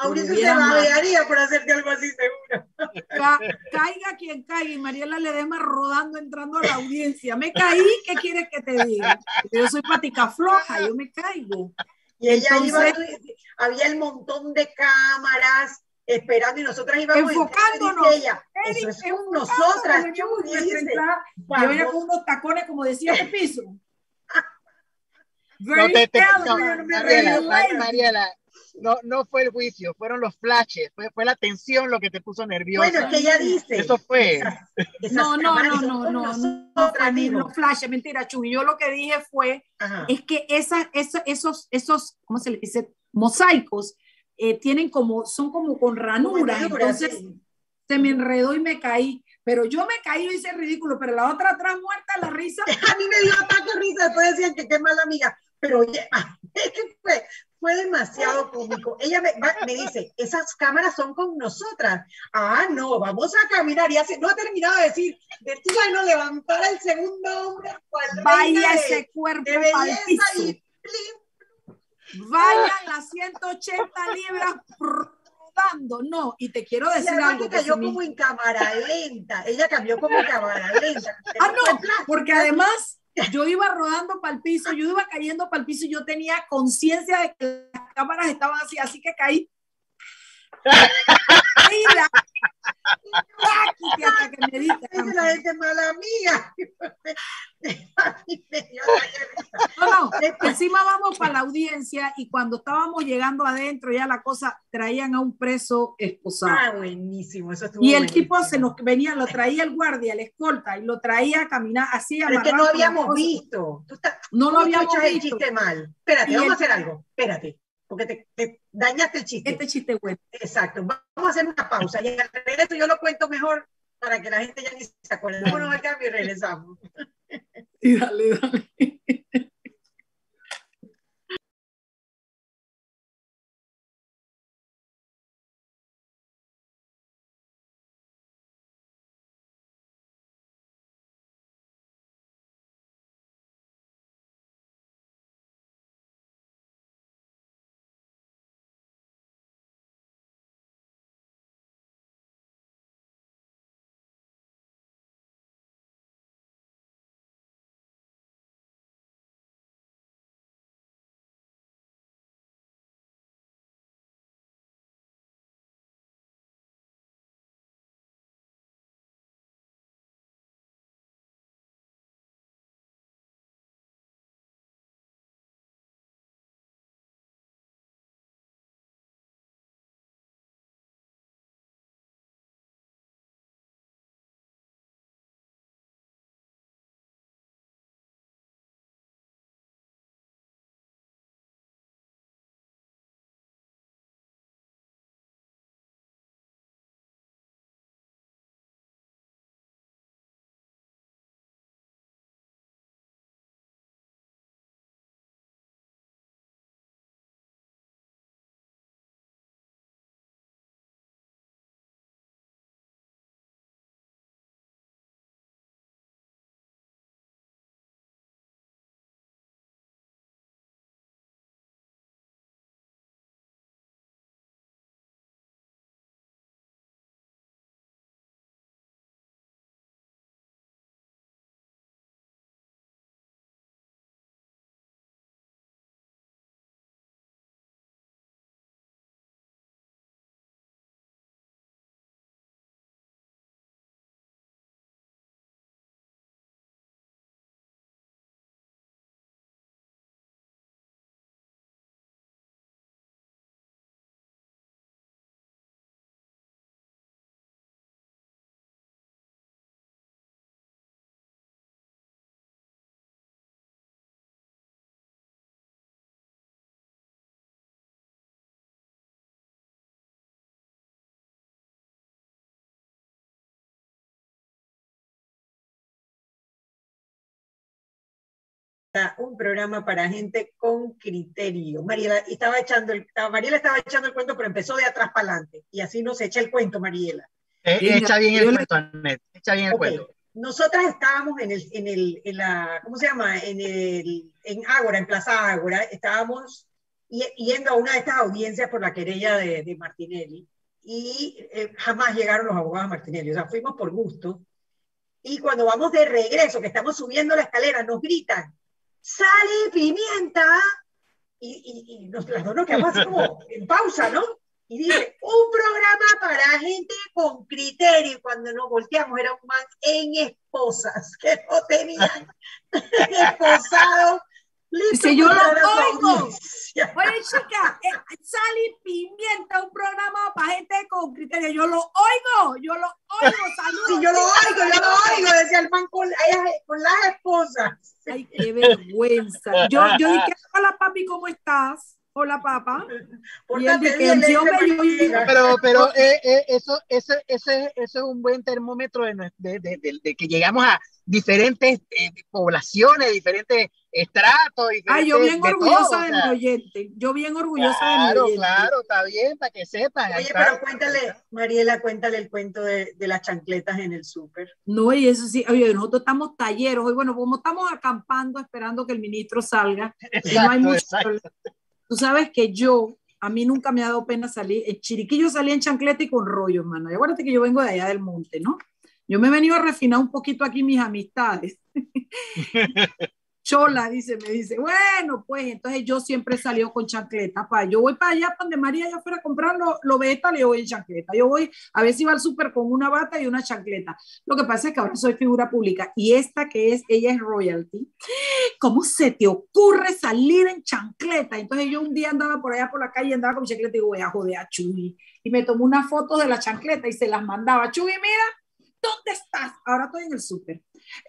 Mauricio se babearía por hacerte algo así seguro. Ca caiga quien caiga y Mariela Ledema rodando entrando a la audiencia. Me caí, ¿qué quieres que te diga? Yo soy patica floja, yo me caigo. Y ella Entonces, iba, había el montón de cámaras, esperando y nosotras íbamos enfocándonos. Ella, eso es nosotras. Yo venía con unos tacones como decía de piso. <laughs> no, te, te, no, Mariela, Mariela, no, no fue el juicio, fueron los flashes, fue, fue la tensión lo que te puso nerviosa. Bueno, es que ella dice. Eso fue. Esas, esas no, no, no, no, no, no, no, los flashes, mentira, Chuy. Yo lo que dije fue, Ajá. es que esa, esa, esos, esos, ¿cómo se le dice? Mosaicos eh, tienen como, son como con ranuras, entonces sí. se me enredó y me caí. Pero yo me caí y hice ridículo, pero la otra atrás muerta, la risa. <laughs> A mí me dio ataque de risa, después decían que qué mala amiga. Pero oye, <laughs> es que fue, fue demasiado cómico. Ella me, me, dice, esas cámaras son con nosotras. Ah, no, vamos a caminar. Y hace, no ha terminado de decir, de tu no levantar el segundo hombre. Vaya ese de, cuerpo de belleza y plim, vayan las 180 libras rodando. No, y te quiero decir y algo. que cayó como en cámara lenta. Ella cambió como en cámara lenta. Ah, no, porque además yo iba rodando para el piso, yo iba cayendo para el piso y yo tenía conciencia de que las cámaras estaban así, así que caí. <laughs> Mira, hasta que me dice, es la gente mala amiga. no, no, encima vamos para la audiencia y cuando estábamos llegando adentro ya la cosa, traían a un preso esposado. Ah, buenísimo, eso estuvo Y el buenísimo. tipo se nos venía, lo traía el guardia, el escolta, y lo traía a caminar así. Pero es que no habíamos visto. Tú estás, no lo habíamos visto. el visto. chiste mal. Espérate, Y vamos el- a hacer algo. Espérate, porque te, te dañaste el chiste. Este chiste bueno. Exacto. Vamos a hacer una pausa y al regreso yo lo cuento mejor para que la gente ya ni se acuerde. Vámonos al cambio y regresamos. <laughs> Y dale, dale. Un programa para gente con criterio. Mariela estaba echando el, Mariela estaba echando el cuento, pero empezó de atrás para adelante. Y así nos echa el cuento, Mariela. Eh, echa bien el cuento, Anet. Echa bien el cuento. Nosotras estábamos en el, en el, en la, ¿cómo se llama? En el, en Ágora, en Plaza Ágora, estábamos yendo a una de estas audiencias por la querella de, de Martinelli y eh, jamás llegaron los abogados Martinelli, o sea, fuimos por gusto. Y cuando vamos de regreso, que estamos subiendo la escalera, nos gritan, sale pimienta, y, y, nos, las quedamos así como en pausa, ¿no? Y dice, un programa para gente con criterio. Y cuando nos volteamos era un man en esposas, que no tenían <laughs> esposado Dice, yo lo oigo. Oye, chica, eh, Sally Pimienta, un programa para gente con criterio. Yo lo oigo, yo lo oigo. <laughs> Saludos. Sí, yo lo oigo, yo lo oigo, decía el man con, con las esposas. Ay, qué vergüenza. Yo, yo dije, <laughs> hola papi, ¿cómo estás? Hola, papá. Y él dice, pero, pero eh, eh, eso, ese, ese, eso es un buen termómetro de, de, de, de que llegamos a diferentes eh, poblaciones, diferentes estratos. ah, yo bien orgullosa de mi oyente. Yo bien orgullosa de mi oyente. Claro, está bien, para que sepan. Oye, pero cuéntale, Mariela, cuéntale el cuento de, de las chancletas en el súper. No, y eso sí, oye, nosotros estamos talleros. Y bueno, como estamos acampando esperando que el ministro salga, no hay mucho Tú sabes que yo, a mí nunca me ha dado pena salir. En Chiriquillo salí en chancleta y con rollo, hermano. Y acuérdate que yo vengo de allá del monte, ¿no? Yo me he venido a refinar un poquito aquí mis amistades. <laughs> Chola, dice, me dice, bueno, pues entonces yo siempre he con chancleta. Pa. Yo voy para allá, donde María ya fuera a comprar los lo vegetales, yo voy en chancleta. Yo voy a ver si va al súper con una bata y una chancleta. Lo que pasa es que ahora soy figura pública y esta que es, ella es royalty. ¿Cómo se te ocurre salir en chancleta? Entonces yo un día andaba por allá por la calle, andaba con chancleta y digo, voy a joder a Chuy. Y me tomó una foto de la chancleta y se las mandaba. Chuy, mira, ¿dónde estás? Ahora estoy en el súper.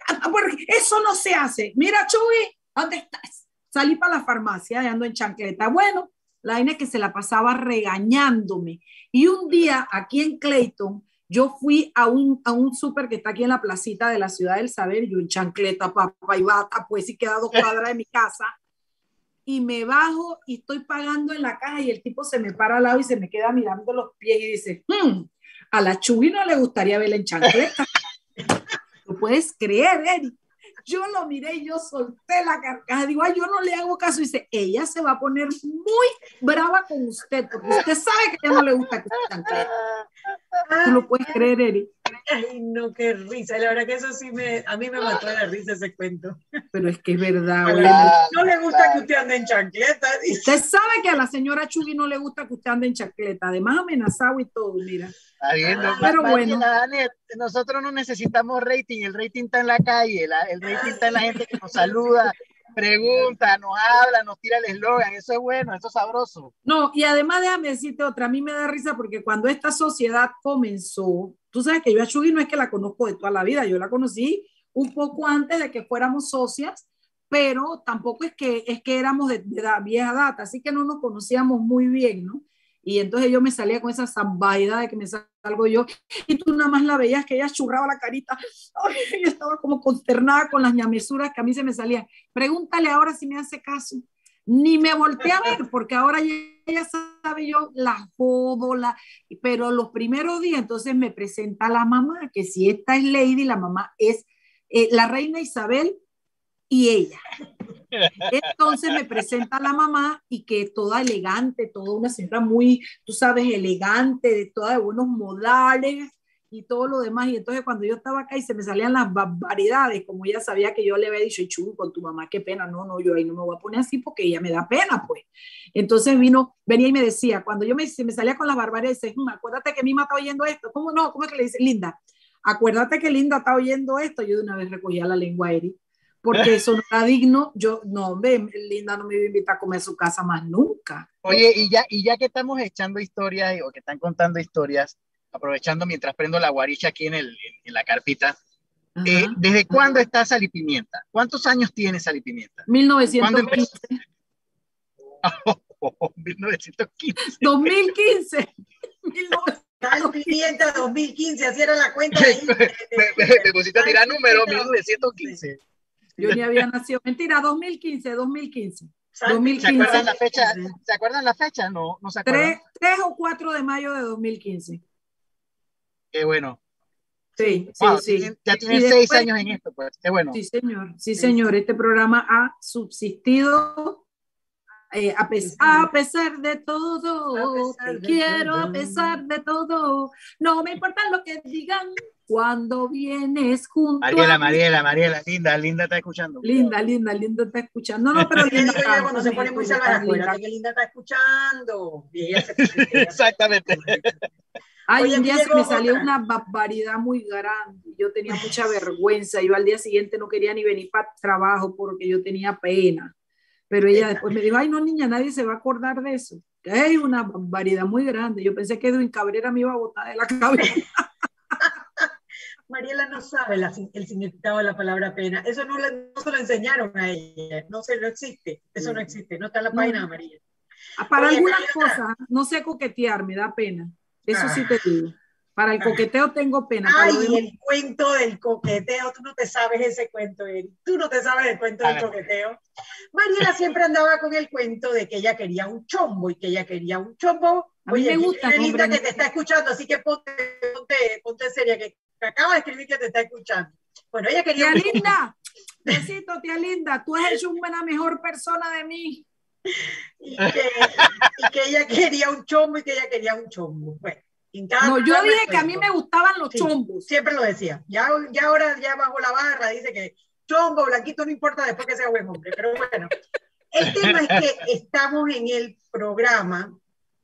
Ah, porque eso no se hace. Mira, Chuy, ¿dónde estás? Salí para la farmacia, ando en chancleta. Bueno, la vaina es que se la pasaba regañándome. Y un día, aquí en Clayton, yo fui a un, a un súper que está aquí en la placita de la ciudad del saber, yo en chancleta, papá y bata, pues sí queda dos <laughs> cuadras de mi casa. Y me bajo y estoy pagando en la caja y el tipo se me para al lado y se me queda mirando los pies y dice, hmm, a la Chubi no le gustaría verla en chancleta. <laughs> ¿Lo puedes creer, Eric? Yo lo miré y yo solté la carcajada. Digo, ay, yo no le hago caso. Y dice, ella se va a poner muy brava con usted, porque usted sabe que a ella no le gusta que usted chancleta. ¿Tú lo puedes creer, Eric? Ay, no, qué risa. La verdad que eso sí me, a mí me mató la risa ese cuento. Pero es que es verdad. no le gusta que usted ande en chancleta. Usted sabe que a la señora Chugi no le gusta que usted ande en chancleta. Además, amenazado y todo, mira. Ah, pero bueno. nosotros no necesitamos rating. El rating está en la calle. el rating está en la gente que nos saluda pregunta, nos habla, nos tira el eslogan, eso es bueno, eso es sabroso. No, y además déjame decirte otra, a mí me da risa porque cuando esta sociedad comenzó, tú sabes que yo a Chugi no es que la conozco de toda la vida, yo la conocí un poco antes de que fuéramos socias, pero tampoco es que, es que éramos de, de vieja data, así que no nos conocíamos muy bien, ¿no? Y entonces yo me salía con esa zambaida de que me salgo yo, y tú nada más la veías que ella churraba la carita. Yo estaba como consternada con las ñamesuras que a mí se me salían. Pregúntale ahora si me hace caso. Ni me volteé a ver, porque ahora ella sabe yo la jodo, la... pero los primeros días entonces me presenta la mamá, que si esta es Lady, la mamá es eh, la reina Isabel y ella. Entonces me presenta la mamá y que toda elegante, toda una señora muy, tú sabes, elegante, de toda de buenos modales y todo lo demás. Y entonces cuando yo estaba acá y se me salían las barbaridades, como ella sabía que yo le había dicho, chulo, con tu mamá, qué pena, no, no, yo ahí no me voy a poner así porque ella me da pena, pues. Entonces vino, venía y me decía, cuando yo me, me salía con las barbaridades, dice, mm, acuérdate que mi mamá está oyendo esto. ¿Cómo no? ¿Cómo es que le dice? Linda, acuérdate que Linda está oyendo esto. Yo de una vez recogía la lengua, Eri porque <laughs> eso no era digno. Yo, no, ve, Linda no me iba a invitar a comer su casa más nunca. Oye, y ya, y ya que estamos echando historias o que están contando historias, aprovechando mientras prendo la guaricha aquí en, el, en, la carpita, eh, ¿desde cuándo está Salipimienta? ¿Cuántos años tiene Salipimienta? 1915. Oh, 1915. 2015. Salipimienta 2015, así era la cuenta. <laughs> me, pusiste a tirar número, 1915. Yo ni había nacido. Mentira, 2015, 2015. 2015. ¿Se acuerdan la fecha? ¿Se acuerdan la fecha? No, no se acuerdan. 3, o 4 de mayo de 2015. Qué bueno. Sí, sí, sí. Ya tiene seis años en esto, pues. Qué bueno. Sí, señor. Sí, señor. Este programa ha subsistido eh, a, a, pesar de todo, te quiero a pesar de todo, no me importa lo que digan cuando vienes junto Mariela, Mariela, Mariela, linda, linda está escuchando. Linda, linda, linda está escuchando. No, pero <laughs> linda cuando se pone muy salvaje, que linda está escuchando. Exactamente. Ay, un día se me salió una barbaridad muy grande. Yo tenía mucha vergüenza. Yo al día siguiente no quería ni venir para trabajo porque yo tenía pena. Pero ella después me dijo, ay, no, niña, nadie se va a acordar de eso. Que hay una variedad muy grande. Yo pensé que Edwin Cabrera me iba a botar de la cabeza. Mariela no sabe el significado de la palabra pena. Eso no, no, se lo enseñaron a ella. No, se, no existe. Eso no existe. No está en la página de María. Ah, para algunas cosas, no sé coquetear, me da pena. Eso sí te digo. Para el coqueteo tengo pena. Ay, el cuento del coqueteo, tú no te sabes ese cuento, Eric. Tú no te sabes el cuento del coqueteo. Mariela siempre andaba con el cuento de que ella quería un chombo y que ella quería un chombo. A mí me gusta. linda que te está escuchando, así que ponte, ponte, ponte seria, que acaba de escribir que te está escuchando. Bueno, ella quería. Tía Linda, <laughs> besito, tía Linda, tú has hecho una mejor persona de mí. Y que, y que ella quería un chombo y que ella quería un chombo. Bueno no, yo dije que a mí me gustaban los chombos. Siempre lo decía. Ya, ya ahora, ya bajo la barra, dice que chombo, blanquito, no importa después que sea buen hombre. Pero bueno, el tema es que estamos en el programa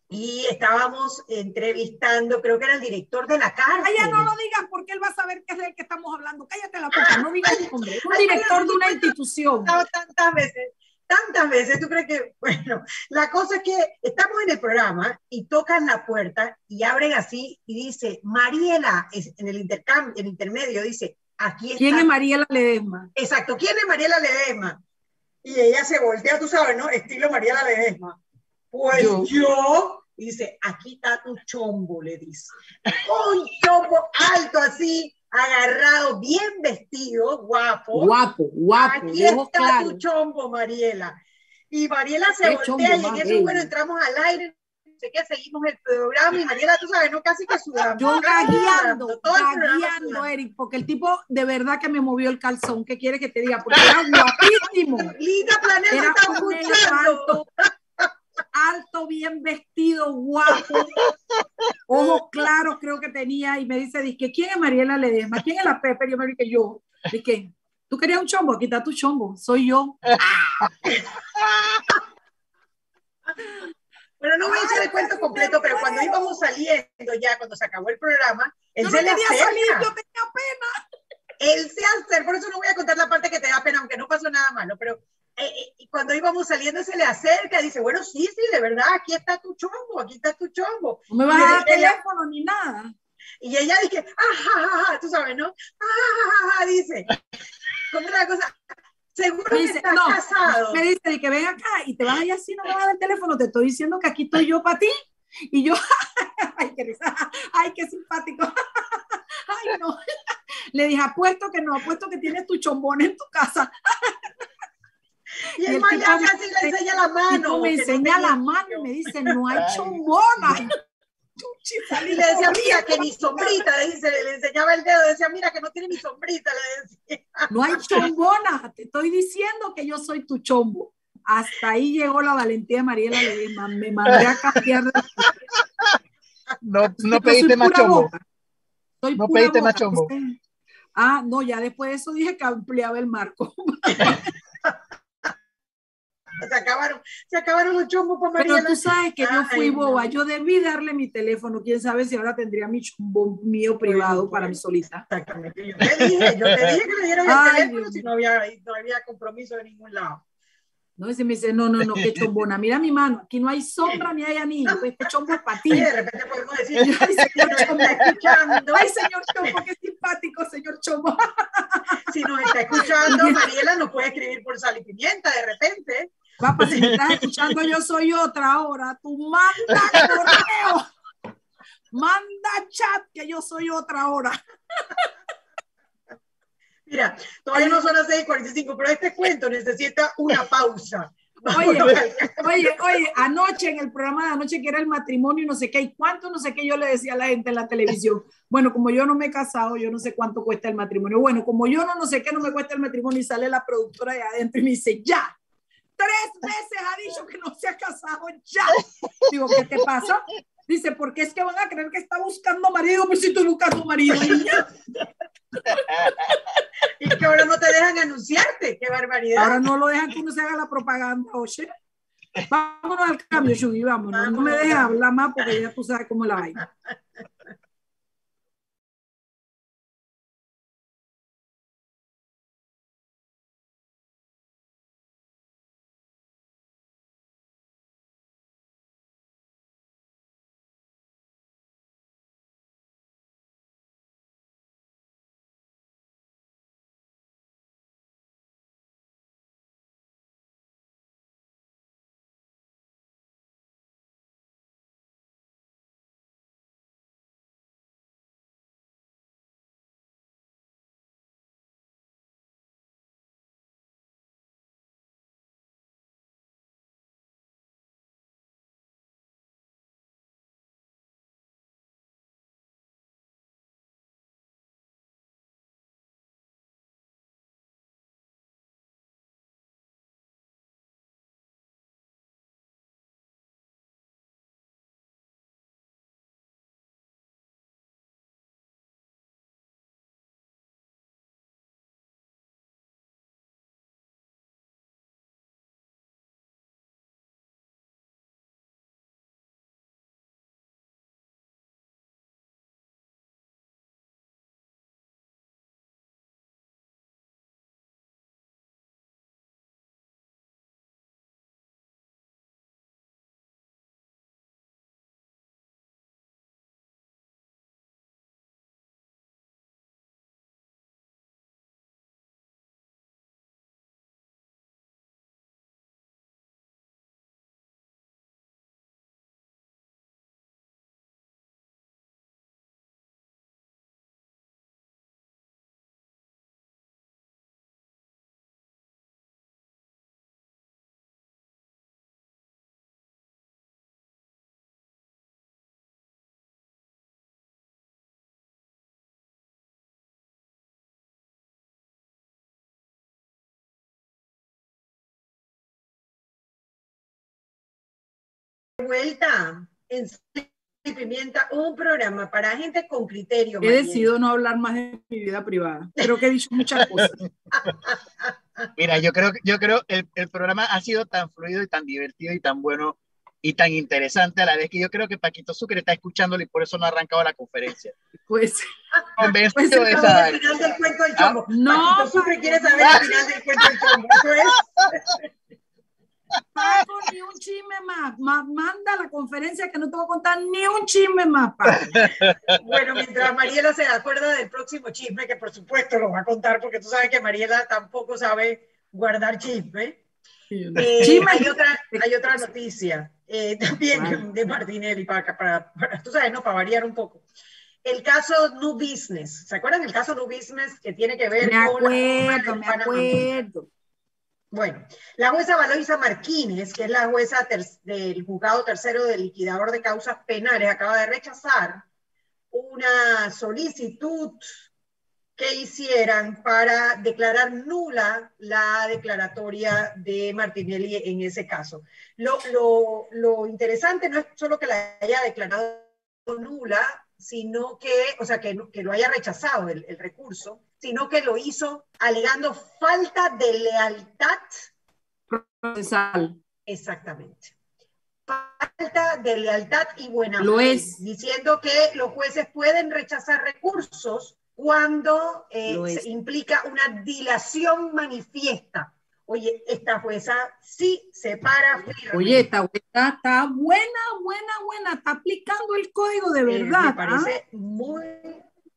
y estábamos entrevistando, creo que era el director de la cárcel. Ay, ya no lo digas porque él va a saber qué es que estamos hablando. Cállate la boca, no digas un nombre. Un director de una institución. Tantas veces tantas veces, tú crees que, bueno, la cosa es que estamos en el programa y tocan la puerta y abren así y dice, Mariela, en el intercambio, en el intermedio, dice, aquí está. ¿Quién es Mariela Ledesma? Exacto, ¿quién es Mariela Ledesma? Y ella se voltea, tú sabes, ¿no? Estilo Mariela Ledesma. Pues yo, dice, aquí está tu chombo, le dice. Un chombo alto así, agarrado, bien vestido, guapo. Guapo, guapo. Aquí está tu chombo, Mariela. Y Mariela se voltea y en eso, bueno, entramos al aire, no sé qué, seguimos el programa y Mariela, tú sabes, no casi que sudamos. Yo gagueando, gagueando, Eric, porque el tipo de verdad que me movió el calzón. ¿Qué quiere que te diga? Porque era <laughs> guapísimo. Linda Planeta está escuchando alto, bien vestido, guapo, ojos <laughs> claros creo que tenía, y me dice, dice ¿quién es Mariela Ledesma? ¿Quién es la Pepe? Yo me dije, yo. Dije, ¿tú querías un chombo? Aquí está tu chombo, soy yo. <laughs> Bueno, no voy a echar el cuento completo, pero cuando íbamos saliendo ya, cuando se acabó el programa, él se le acerca. Salir, yo tenía pena. Él se acerca, por eso no voy a contar la parte que te da pena, aunque no pasó nada malo, pero eh, y cuando íbamos saliendo se le acerca, dice, bueno, sí, sí, de verdad, aquí está tu chombo, aquí está tu chombo. No me vas a dar teléfono ni nada. Y ella dice, ah, tú sabes, ¿no? Ah, dice, ¿cómo la cosa? Seguro que estás no, casado. Me dice, que ven acá y te vas ir así, no me vas a dar el teléfono, te estoy diciendo que aquí estoy yo para ti. Y yo, <laughs> ay, qué risa, ay, qué simpático. <laughs> ay, no. Le dije, apuesto que no, apuesto que tienes tu chombón en tu casa. Y, el, man casi le enseña la mano. Me enseña la mano y me dice, no hay chombona. <laughs> Y le decía, mira que mi sombrita, le, dice, le enseñaba el dedo, decía, mira que no tiene mi sombrita, le decía. No hay chombona, te estoy diciendo que yo soy tu chombo. Hasta ahí llegó la valentía de Mariela, le me mandé a cambiar de... <laughs> No, no pediste más chombo. no pediste más chombo. Ah, no, ya después de eso dije que ampliaba el marco. <laughs> se acabaron, se acabaron los chombos para Mariela. Pero tú sabes que yo fui boba, yo debí darle mi teléfono, quién sabe si ahora tendría mi chombo mío privado para mi solita. Exactamente, yo te dije, yo te dije que le dieran el teléfono si no había, no había compromiso de ningún lado. No, ese me dice, no, no, no, qué chombona. Mira mi mano, aquí no hay sombra ni hay anillo. Pues, este chombo es para ti. de repente podemos decir, ay, señor Chombo, escuchando. Ay, señor Chombo, qué simpático, señor Chombo. Si nos está escuchando, <laughs> Mariela nos puede escribir por sal y pimienta de repente. Papá, si me estás escuchando, yo soy otra ahora. Tú manda correo. Manda chat que yo soy otra ahora. Mira, todavía no son las 6:45, pero este cuento necesita una pausa. Oye, oye, oye, anoche en el programa de anoche que era el matrimonio y no sé qué, y cuánto no sé qué yo le decía a la gente en la televisión. Bueno, como yo no me he casado, yo no sé cuánto cuesta el matrimonio. Bueno, como yo no, no sé qué no me cuesta el matrimonio y sale la productora de adentro y me dice, ya, tres veces ha dicho que no se ha casado, ya. Digo, ¿qué te pasa? Dice, porque es que van a creer que está buscando marido, pues si tú buscas tu marido, niña. <laughs> y que ahora no te dejan anunciarte, qué barbaridad. Ahora no lo dejan que uno se haga la propaganda, oye. Vámonos al cambio, Shugi, vámonos. No me dejes hablar más porque ya tú sabes cómo la vaina. Vuelta en Pimienta, un programa para gente con criterio. He decidido no hablar más de mi vida privada. Creo que he dicho muchas cosas. <laughs> Mira, yo creo, yo creo el, el programa ha sido tan fluido y tan divertido y tan bueno y tan interesante a la vez que yo creo que Paquito Sucre está escuchándolo y por eso no ha arrancado la conferencia. Pues, pues el final del cuento del chombo. Ah, no, Paquito Sucre quiere saber el final del cuento del chombo. Eso es. <laughs> Paco, ni un chisme más. Manda la conferencia que no te voy a contar ni un chisme más, Bueno, mientras Mariela se acuerda del próximo chisme, que por supuesto lo va a contar, porque tú sabes que Mariela tampoco sabe guardar chisme. Eh, chisme. Hay, otra, hay otra noticia eh, también de Martinelli, para, para, para, tú sabes, ¿no? Para variar un poco el caso New Business. ¿Se acuerdan del caso New Business que tiene que ver me con... Acuerdo, me acuerdo. Bueno, la jueza Valoisa Martínez, que es la jueza del juzgado tercero del liquidador de causas penales, acaba de rechazar una solicitud que hicieran para declarar nula la declaratoria de Martinelli en ese caso. Lo, lo interesante no es solo que la haya declarado nula, sino que, o sea, que, que lo haya rechazado el, recurso, sino que lo hizo alegando falta de lealtad procesal. Exactamente. Falta de lealtad y buena lo es. diciendo que los jueces pueden rechazar recursos cuando eh, se implica una dilación manifiesta Oye, esta jueza sí se para Oye, esta jueza está buena, buena, buena, está aplicando el código de eh, verdad. me parece ¿ah? muy...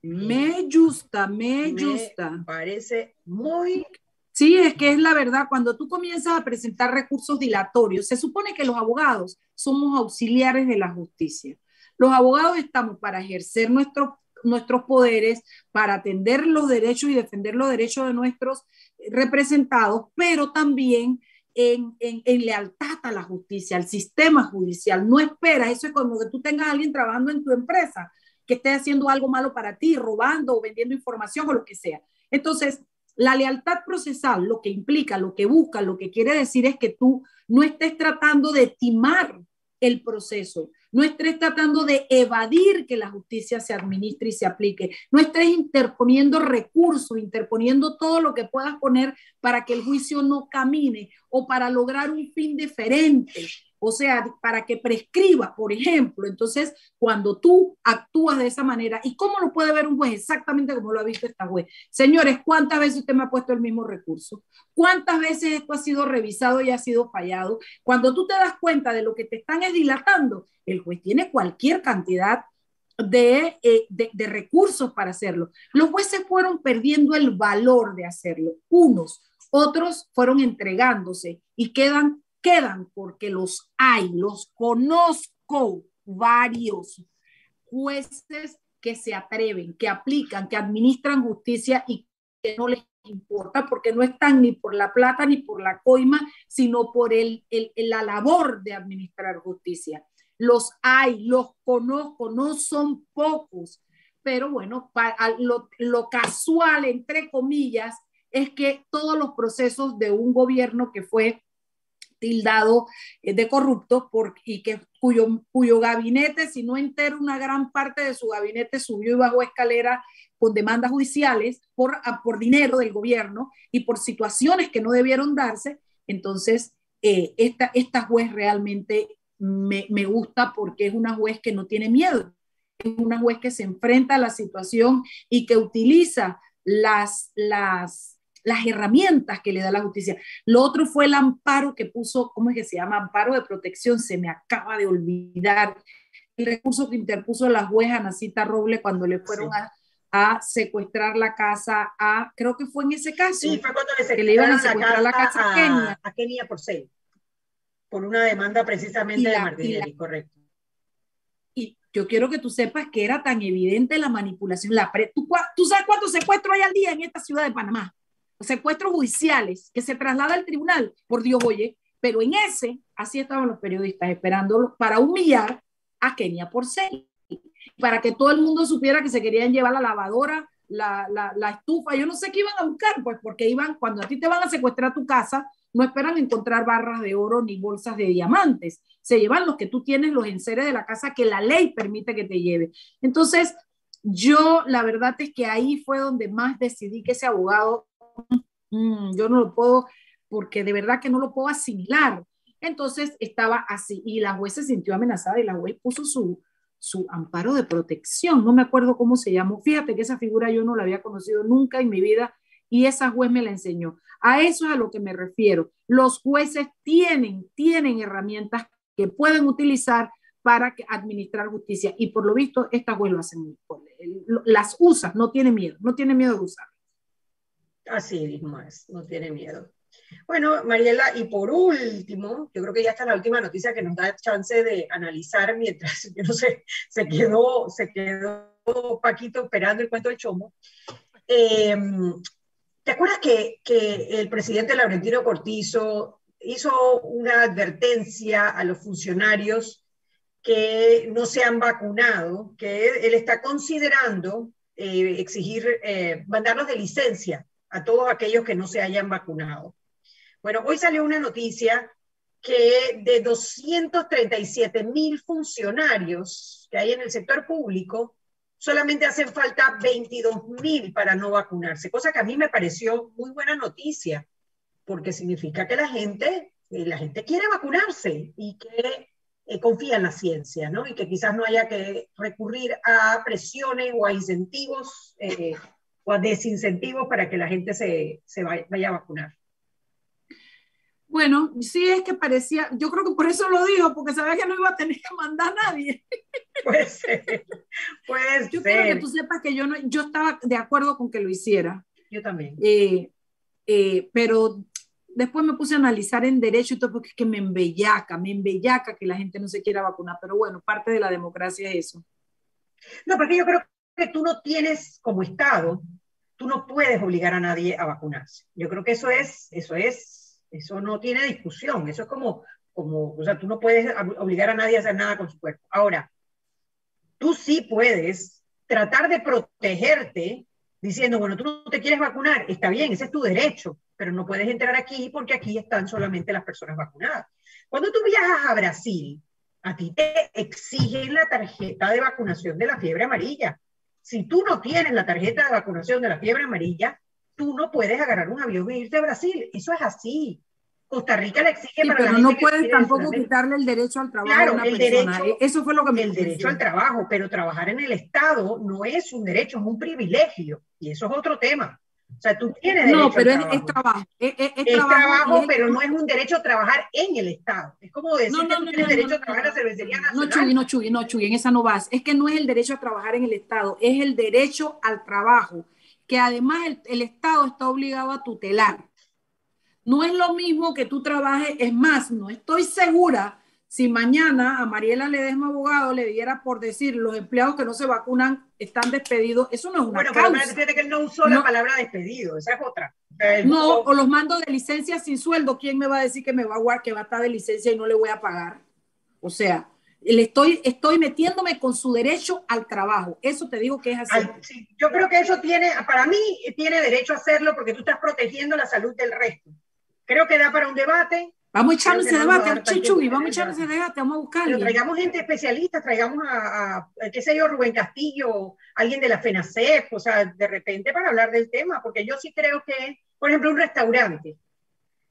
Me gusta, me, gusta. Parece muy... Sí, es que es la verdad, cuando tú comienzas a presentar recursos dilatorios, se supone que los abogados somos auxiliares de la justicia. Los abogados estamos para ejercer nuestro nuestros poderes para atender los derechos y defender los derechos de nuestros representados, pero también en, en, lealtad a la justicia, al sistema judicial. No esperas, eso es como que tú tengas a alguien trabajando en tu empresa que esté haciendo algo malo para ti, robando o vendiendo información o lo que sea. Entonces, la lealtad procesal lo que implica, lo que busca, lo que quiere decir es que tú no estés tratando de timar el proceso, no estés tratando de evadir que la justicia se administre y se aplique, no estés interponiendo recursos, interponiendo todo lo que puedas poner para que el juicio no camine o para lograr un fin diferente o sea, para que prescriba, por ejemplo. Entonces, cuando tú actúas de esa manera, ¿y cómo lo puede ver un juez? Exactamente como lo ha visto esta juez. Señores, ¿cuántas veces usted me ha puesto el mismo recurso? ¿Cuántas veces esto ha sido revisado y ha sido fallado? Cuando tú te das cuenta de lo que te están dilatando, el juez tiene cualquier cantidad eh, de, de, recursos para hacerlo. Los jueces fueron perdiendo el valor de hacerlo, unos, otros fueron entregándose y quedan quedan porque los hay, los conozco varios jueces que se atreven, que aplican, que administran justicia y que no les importa porque no están ni por la plata ni por la coima, sino por el, la labor de administrar justicia. Los hay, los conozco, no son pocos, pero bueno, lo, lo casual, entre comillas, es que todos los procesos de un gobierno que fue tildado eh, de corrupto por, y que, cuyo, gabinete, si no entero, una gran parte de su gabinete subió y bajó escalera con demandas judiciales por, por dinero del gobierno y por situaciones que no debieron darse. Entonces, eh, esta, esta juez realmente me, me gusta porque es una juez que no tiene miedo, es una juez que se enfrenta a la situación y que utiliza las, las, las herramientas que le da la justicia. Lo otro fue el amparo que puso, ¿cómo es que se llama? Amparo de protección, se me acaba de olvidar. El recurso que interpuso la jueza Anacita Roble cuando le fueron a, secuestrar la casa a, creo que fue en ese caso. Sí, fue cuando le, que le iban a secuestrar la casa, a, Kenia. A Kenia por seis, por una demanda precisamente de Martinelli, correcto. Y yo quiero que tú sepas que era tan evidente la manipulación. La ¿Tú, ¿Tú sabes cuántos secuestros hay al día en esta ciudad de Panamá? Secuestros judiciales que se traslada al tribunal, por Dios oye, pero en ese, así estaban los periodistas esperándolo para humillar a Kenia por seis, para que todo el mundo supiera que se querían llevar la lavadora, la, la, la, estufa, yo no sé qué iban a buscar, pues porque iban, cuando a ti te van a secuestrar tu casa, no esperan encontrar barras de oro ni bolsas de diamantes, se llevan los que tú tienes, los enseres de la casa que la ley permite que te lleve. Entonces, yo la verdad es que ahí fue donde más decidí que ese abogado Mm, yo no lo puedo, porque de verdad que no lo puedo asimilar. Entonces estaba así y la juez se sintió amenazada y la juez puso su, su amparo de protección. No me acuerdo cómo se llamó. Fíjate que esa figura yo no la había conocido nunca en mi vida y esa juez me la enseñó. A eso es a lo que me refiero. Los jueces tienen, tienen herramientas que pueden utilizar para administrar justicia y por lo visto esta juez lo hace las usa, no tiene miedo, no tiene miedo de usar. Así mismo es, no tiene miedo. Bueno, Mariela, y por último, yo creo que ya está la última noticia que nos da chance de analizar mientras, <laughs> yo no sé, se quedó, se quedó Paquito esperando el cuento del chomo. Em, ¿Te acuerdas que, que el presidente Laurentino Cortizo hizo una advertencia a los funcionarios que no se han vacunado, que él, está considerando eh, exigir, eh, mandarlos de licencia a todos aquellos que no se hayan vacunado. Bueno, hoy salió una noticia que de 237 mil funcionarios que hay en el sector público, solamente hacen falta 22 mil para no vacunarse, cosa que a mí me pareció muy buena noticia, porque significa que la gente, eh, la gente quiere vacunarse y que eh, confía en la ciencia, ¿no? Y que quizás no haya que recurrir a presiones o a incentivos eh, o a desincentivos para que la gente se, se vaya, a vacunar. Bueno, sí es que parecía, yo creo que por eso lo dijo, porque sabía que no iba a tener que mandar a nadie. <laughs> Puede ser, puede Yo quiero que tú sepas que yo, no, yo estaba de acuerdo con que lo hiciera. Yo también. Eh, eh, pero después me puse a analizar en derecho y todo, porque es que me embellaca, me embellaca que la gente no se quiera vacunar, pero bueno, parte de la democracia es eso. No, porque yo creo que tú no tienes como Estado, tú no puedes obligar a nadie a vacunarse. Yo creo que eso es, eso es, eso no tiene discusión. Eso es como, como, o sea, tú no puedes obligar a nadie a hacer nada con su cuerpo. Ahora, tú sí puedes tratar de protegerte diciendo, bueno, tú no te quieres vacunar, está bien, ese es tu derecho, pero no puedes entrar aquí porque aquí están solamente las personas vacunadas. Cuando tú viajas a Brasil, a ti te exigen la tarjeta de vacunación de la fiebre amarilla. Si tú no tienes la tarjeta de vacunación de la fiebre amarilla, tú no puedes agarrar un avión e irte a Brasil. Eso es así. Costa Rica le exige para pero no puedes tampoco quitarle el derecho al trabajo claro, el Derecho, e-, Eso fue lo que me El derecho al trabajo, pero trabajar en el Estado no es un derecho, es un privilegio. Y eso es otro tema. O sea, tú tienes derecho No, pero es, trabajo. Es, trabajo, pero no es un derecho a trabajar en el Estado. Es como decir que tú tienes derecho a trabajar en la cervecería nacional. No, Chuy, no, Chuy, no, Chuy, en esa no vas. Es que no es el derecho a trabajar en el Estado, es el derecho al trabajo, que además el, el Estado está obligado a tutelar. No es lo mismo que tú trabajes, es más, no estoy segura si mañana a Mariela Ledesma abogado le diera por decir los empleados que no se vacunan están despedidos, eso no es una bueno, causa. Bueno, pero que él no usó la palabra despedido, esa es otra. no, o los mando de licencia sin sueldo, ¿quién me va a decir que me va a que va a estar de licencia y no le voy a pagar? O sea, le estoy, estoy metiéndome con su derecho al trabajo. Eso te digo que es así. yo creo que eso tiene, para mí, tiene derecho a hacerlo porque tú estás protegiendo la salud del resto. Creo que da para un debate, Vamos a echar ese debate, Chichuy, vamos a echar ese debate, vamos a buscarlo. traigamos gente especialista, traigamos a, qué sé yo, Rubén Castillo, alguien de la FENACEP, o sea, de repente para hablar del tema, porque yo sí creo que, por ejemplo, un restaurante,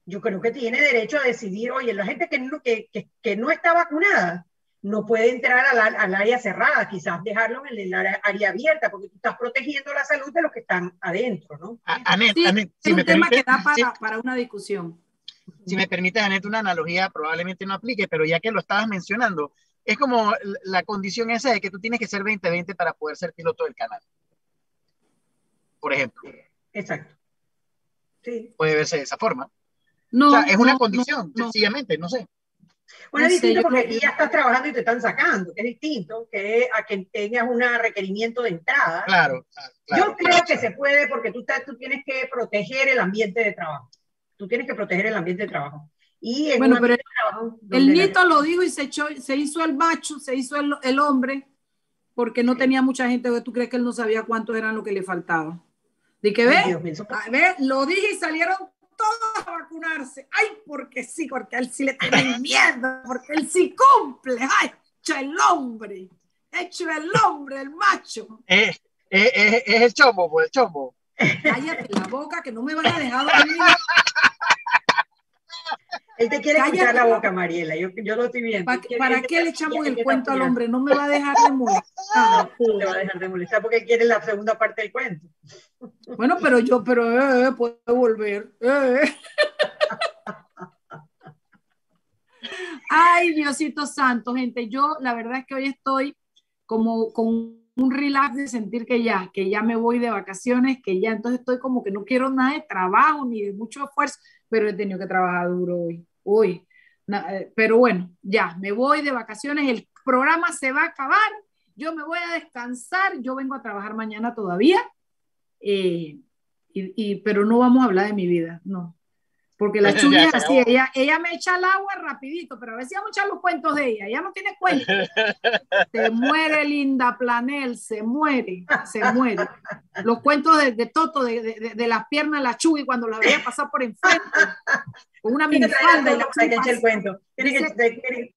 yo creo que tiene derecho a decidir, oye, la gente que no, que, que, no está vacunada no puede entrar al, al, área cerrada, quizás dejarlo en el área, abierta, porque tú estás protegiendo la salud de los que están adentro, ¿no? Anet, sí, es un tema que da para, para una discusión si me permite, Janet, una analogía probablemente no aplique, pero ya que lo estabas mencionando, es como la condición esa de que tú tienes que ser 2020 para poder ser piloto del canal. Por ejemplo. Exacto. Sí. Puede verse de esa forma. No. O sea, es una condición, sencillamente, no sé. Bueno, es distinto porque ya estás trabajando y te están sacando, que es distinto que a que tengas un requerimiento de entrada. Claro, Yo creo que se puede porque tú, tú tienes que proteger el ambiente de trabajo tú tienes que proteger el ambiente de trabajo. Y bueno, pero el Nito lo dijo y se, echó, se hizo el macho, se hizo el, el hombre, porque no tenía mucha gente. ¿Tú crees que él no sabía cuántos eran lo que le faltaba? De que ve, ve, lo dije y salieron todos a vacunarse. Ay, porque sí, porque él sí le tiene <laughs> miedo, porque él sí cumple. Ay, hecho el hombre, hecho el hombre, el macho. Es, es, es, es el chombo, pues el chombo. Cállate la boca que no me van a dejar dormir. <laughs> Él te quiere escuchar la boca, Mariela. Yo, yo lo estoy viendo. ¿Para, qué le echamos el cuento al hombre? No me va a dejar de molestar. <laughs> No te va a dejar de molestar porque quiere la segunda parte del cuento. Bueno, pero yo, pero eh, eh puedo volver. Eh. Ay, Diosito Santo, gente. Yo, la verdad es que hoy estoy como con un relax de sentir que ya, que ya me voy de vacaciones, que ya entonces estoy como que no quiero nada de trabajo ni de mucho esfuerzo, pero he tenido que trabajar duro hoy, hoy. Eh, pero bueno, ya, me voy de vacaciones, el programa se va a acabar, yo me voy a descansar, yo vengo a trabajar mañana todavía, eh, y, pero no vamos a hablar de mi vida, no. Porque la chuya es así, ella, ella me echa el agua rapidito, pero a si vamos a echar los cuentos de ella, ella no tiene cuentos. <laughs> se muere Linda Planel, se muere, se muere. Los cuentos de, de Toto, de, de, de, las piernas de la Chuy cuando la veía pasar por enfrente, con una minifalda y la Chuy el cuento. Tiene que,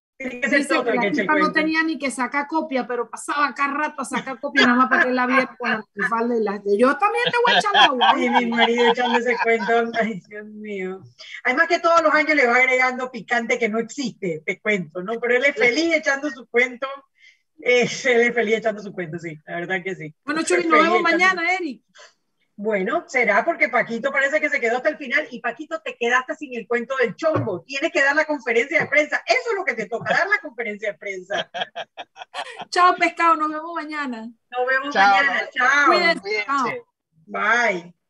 no tenía ni que sacar copia, pero pasaba acá rato a sacar copia nada más para que la viera con la falda y las de yo también te voy a echar agua. Ay, mi marido echando ese cuento, ay, Dios mío. Además que todos los años le va agregando picante que no existe, te cuento, ¿no? Pero él es feliz echando su cuento. Eh, él es feliz echando su cuento, sí, la verdad que sí. Bueno, Churi, nos vemos mañana, Eric. Bueno, será porque Paquito parece que se quedó hasta el final y Paquito te quedaste sin el cuento del chombo. Tienes que dar la conferencia de prensa. Eso es lo que te toca, dar la conferencia de prensa. Chao, pescado. Nos vemos mañana. Nos vemos mañana. Chao. Cuídense. Bye.